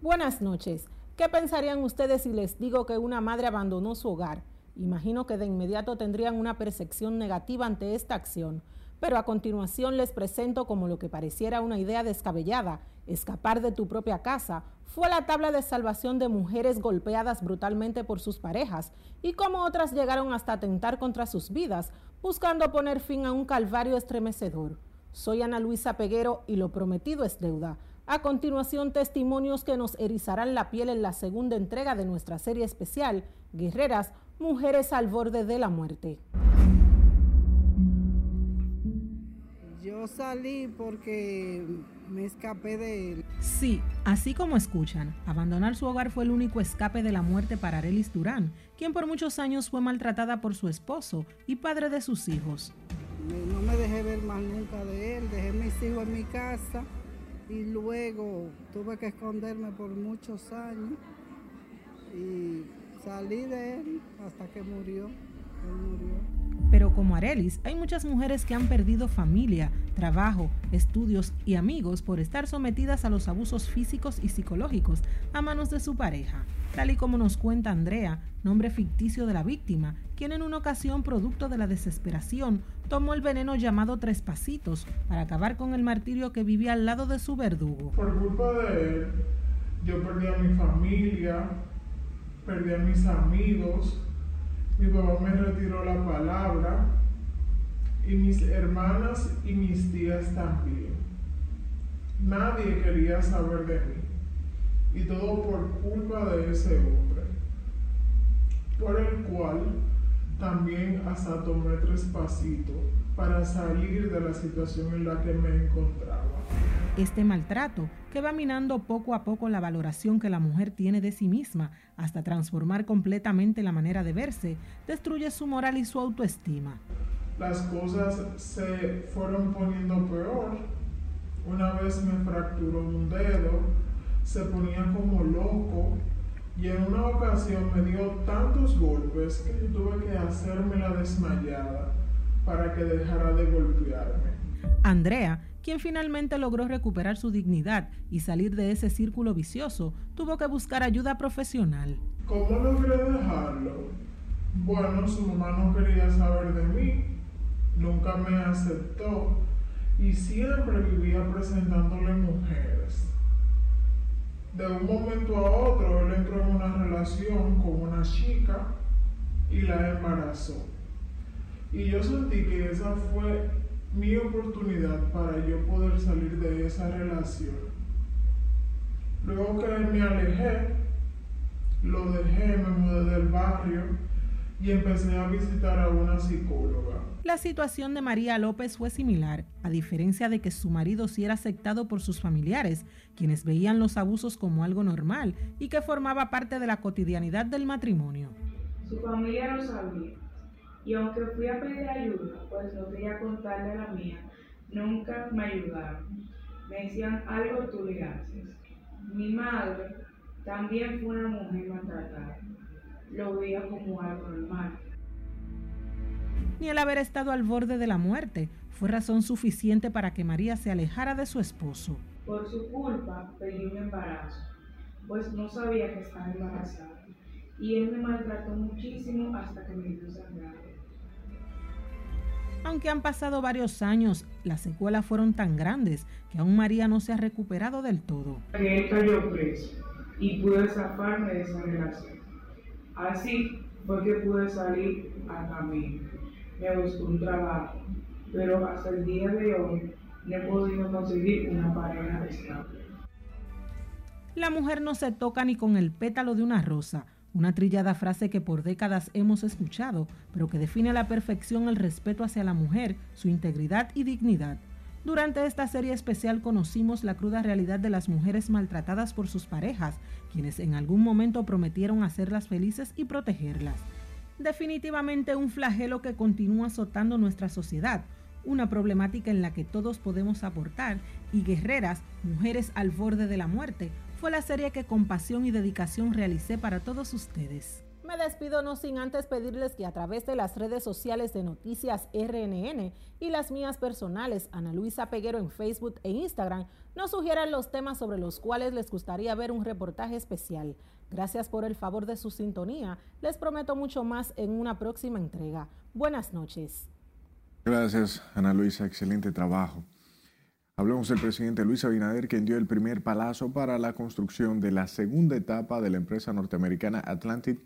Buenas noches. ¿Qué pensarían ustedes si les digo que una madre abandonó su hogar? Imagino que de inmediato tendrían una percepción negativa ante esta acción, pero a continuación les presento como lo que pareciera una idea descabellada, escapar de tu propia casa, fue la tabla de salvación de mujeres golpeadas brutalmente por sus parejas y cómo otras llegaron hasta atentar contra sus vidas, buscando poner fin a un calvario estremecedor. Soy Ana Luisa Peguero y lo prometido es deuda. A continuación, testimonios que nos erizarán la piel en la segunda entrega de nuestra serie especial, Guerreras, Mujeres al borde de la muerte. Yo salí porque me escapé de él. Sí, así como escuchan, abandonar su hogar fue el único escape de la muerte para Arelis Durán, quien por muchos años fue maltratada por su esposo y padre de sus hijos. No me dejé ver más nunca de él, dejé mis hijos en mi casa y luego tuve que esconderme por muchos años y salí de él hasta que murió. Murió. Pero como Arelis, hay muchas mujeres que han perdido familia, trabajo, estudios y amigos por estar sometidas a los abusos físicos y psicológicos a manos de su pareja, tal y como nos cuenta Andrea, nombre ficticio de la víctima, quien en una ocasión, producto de la desesperación, tomó el veneno llamado Tres Pasitos para acabar con el martirio que vivía al lado de su verdugo. Por culpa de él, yo perdí a mi familia, perdí a mis amigos, mi papá me retiró la palabra y mis hermanas y mis tías también. Nadie quería saber de mí y todo por culpa de ese hombre, por el cual también hasta tomé tres pasitos para salir de la situación en la que me encontraba. Este maltrato que va minando poco a poco la valoración que la mujer tiene de sí misma hasta transformar completamente la manera de verse, destruye su moral y su autoestima. Las cosas se fueron poniendo peor. Una vez me fracturó un dedo, se ponía como loco y en una ocasión me dio tantos golpes que yo tuve que hacerme la desmayada para que dejara de golpearme. Andrea quien finalmente logró recuperar su dignidad y salir de ese círculo vicioso, tuvo que buscar ayuda profesional. ¿Cómo logré dejarlo? Bueno, su mamá no quería saber de mí, nunca me aceptó y siempre vivía presentándole mujeres. De un momento a otro, él entró en una relación con una chica y la embarazó. Y yo sentí que esa fue mi oportunidad para yo poder salir de esa relación. Luego que me alejé, lo dejé, me mudé del barrio y empecé a visitar a una psicóloga. La situación de María López fue similar, a diferencia de que su marido sí era aceptado por sus familiares, quienes veían los abusos como algo normal y que formaba parte de la cotidianidad del matrimonio. Su familia lo sabía y aunque fui a pedir ayuda, pues no quería contarle la mía, nunca me ayudaron. Me decían algo tú le haces. Mi madre también fue una mujer maltratada. Lo veía como algo normal. Ni el haber estado al borde de la muerte fue razón suficiente para que María se alejara de su esposo. Por su culpa perdí un embarazo, pues no sabía que estaba embarazada. Y él me maltrató muchísimo hasta que me dio sangrado. Aunque han pasado varios años, las secuelas fueron tan grandes que aún María no se ha recuperado del todo. Él cayó preso y pude zafarme de esa relación. Así fue que pude salir a camino. Me busqué un trabajo, pero hasta el día de hoy no he podido conseguir una pareja estable. La mujer no se toca ni con el pétalo de una rosa una trillada frase que por décadas hemos escuchado, pero que define a la perfección el respeto hacia la mujer, su integridad y dignidad. Durante esta serie especial conocimos la cruda realidad de las mujeres maltratadas por sus parejas, quienes en algún momento prometieron hacerlas felices y protegerlas. Definitivamente un flagelo que continúa azotando nuestra sociedad, una problemática en la que todos podemos aportar y guerreras, mujeres al borde de la muerte, fue la serie que con pasión y dedicación realicé para todos ustedes. Me despido no sin antes pedirles que a través de las redes sociales de Noticias RNN y las mías personales, Ana Luisa Peguero en Facebook e Instagram, nos sugieran los temas sobre los cuales les gustaría ver un reportaje especial. Gracias por el favor de su sintonía. Les prometo mucho más en una próxima entrega. Buenas noches. Gracias, Ana Luisa. Excelente trabajo. Hablemos del presidente Luis Abinader, quien dio el primer palazo para la construcción de la segunda etapa de la empresa norteamericana Atlantic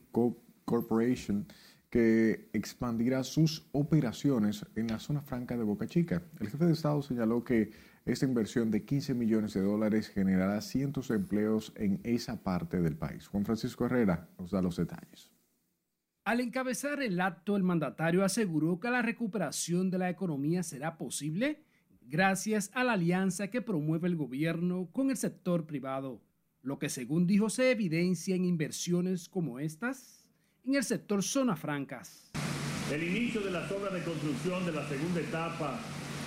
Corporation, que expandirá sus operaciones en la zona franca de Boca Chica. El jefe de Estado señaló que esta inversión de 15 millones de dólares generará cientos de empleos en esa parte del país. Juan Francisco Herrera nos da los detalles. Al encabezar el acto, el mandatario aseguró que la recuperación de la economía será posible gracias a la alianza que promueve el gobierno con el sector privado, lo que según dijo se evidencia en inversiones como estas en el sector zona francas. El inicio de las obras de construcción de la segunda etapa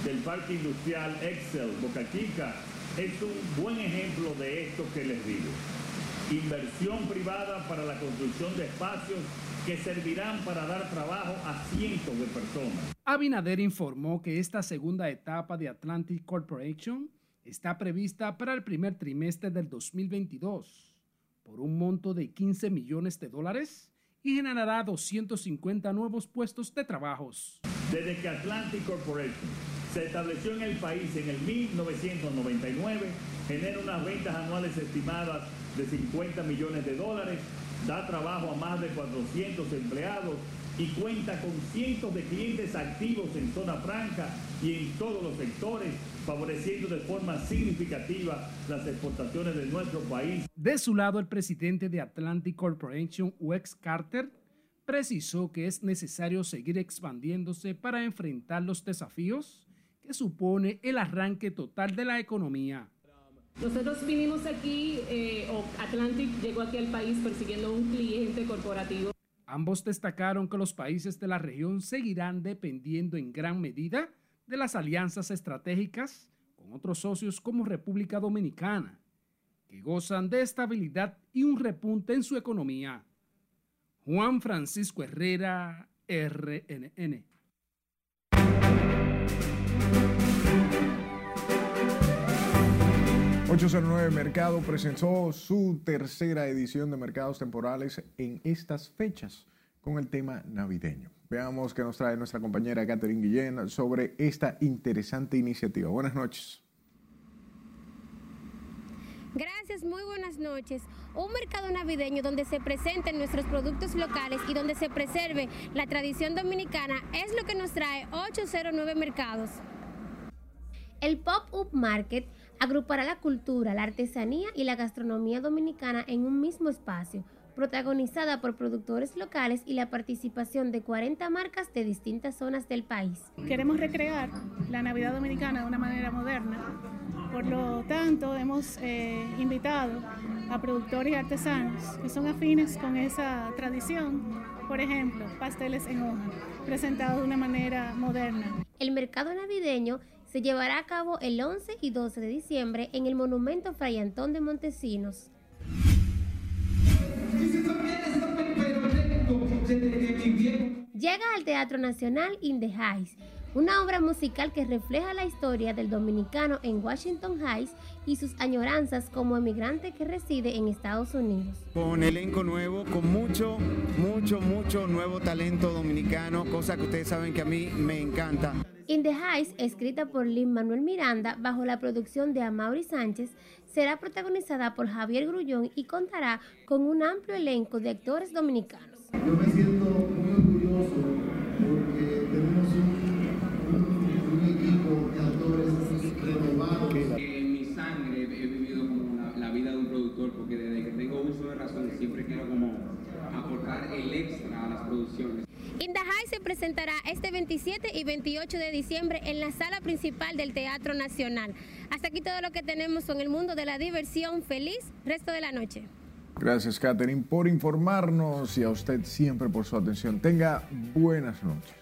del Parque Industrial Excel Boca Chica es un buen ejemplo de esto que les digo. Inversión privada para la construcción de espacios que servirán para dar trabajo a cientos de personas. Abinader informó que esta segunda etapa de Atlantic Corporation está prevista para el primer trimestre del 2022 por un monto de 15 millones de dólares y generará 250 nuevos puestos de trabajos. Desde que Atlantic Corporation se estableció en el país en el 1999, genera unas ventas anuales estimadas de 50 millones de dólares da trabajo a más de 400 empleados y cuenta con cientos de clientes activos en zona franca y en todos los sectores, favoreciendo de forma significativa las exportaciones de nuestro país. De su lado, el presidente de Atlantic Corporation, Wex Carter, precisó que es necesario seguir expandiéndose para enfrentar los desafíos que supone el arranque total de la economía. Nosotros vinimos aquí, eh, o Atlantic llegó aquí al país persiguiendo un cliente corporativo. Ambos destacaron que los países de la región seguirán dependiendo en gran medida de las alianzas estratégicas con otros socios como República Dominicana, que gozan de estabilidad y un repunte en su economía. Juan Francisco Herrera, RNN. 809 Mercado presentó su tercera edición de Mercados Temporales en estas fechas con el tema navideño. Veamos qué nos trae nuestra compañera Catherine Guillén sobre esta interesante iniciativa. Buenas noches. Gracias, muy buenas noches. Un mercado navideño donde se presenten nuestros productos locales y donde se preserve la tradición dominicana es lo que nos trae 809 Mercados. El Pop-Up Market agrupará la cultura, la artesanía y la gastronomía dominicana en un mismo espacio, protagonizada por productores locales y la participación de 40 marcas de distintas zonas del país. Queremos recrear la Navidad Dominicana de una manera moderna, por lo tanto hemos eh, invitado a productores y artesanos que son afines con esa tradición, por ejemplo, pasteles en hoja, presentados de una manera moderna. El mercado navideño se llevará a cabo el 11 y 12 de diciembre en el Monumento Fray Antón de Montesinos. Llega al Teatro Nacional In the Heights, una obra musical que refleja la historia del dominicano en Washington Heights y sus añoranzas como emigrante que reside en Estados Unidos. Con elenco nuevo, con mucho, mucho, mucho nuevo talento dominicano, cosa que ustedes saben que a mí me encanta. In the Heights, escrita por Lin Manuel Miranda bajo la producción de Amaury Sánchez, será protagonizada por Javier Grullón y contará con un amplio elenco de actores dominicanos. Yo me siento muy orgulloso porque tenemos un, equipo de actores renovados. En mi sangre he vivido como la, vida de un productor porque desde que tengo aportar el extra a las producciones. In the High se presentará este 27 y 28 de diciembre en la sala principal del Teatro Nacional. Hasta aquí todo lo que tenemos con el mundo de la diversión. Feliz resto de la noche. Gracias, Catherine, por informarnos y a usted siempre por su atención. Tenga buenas noches.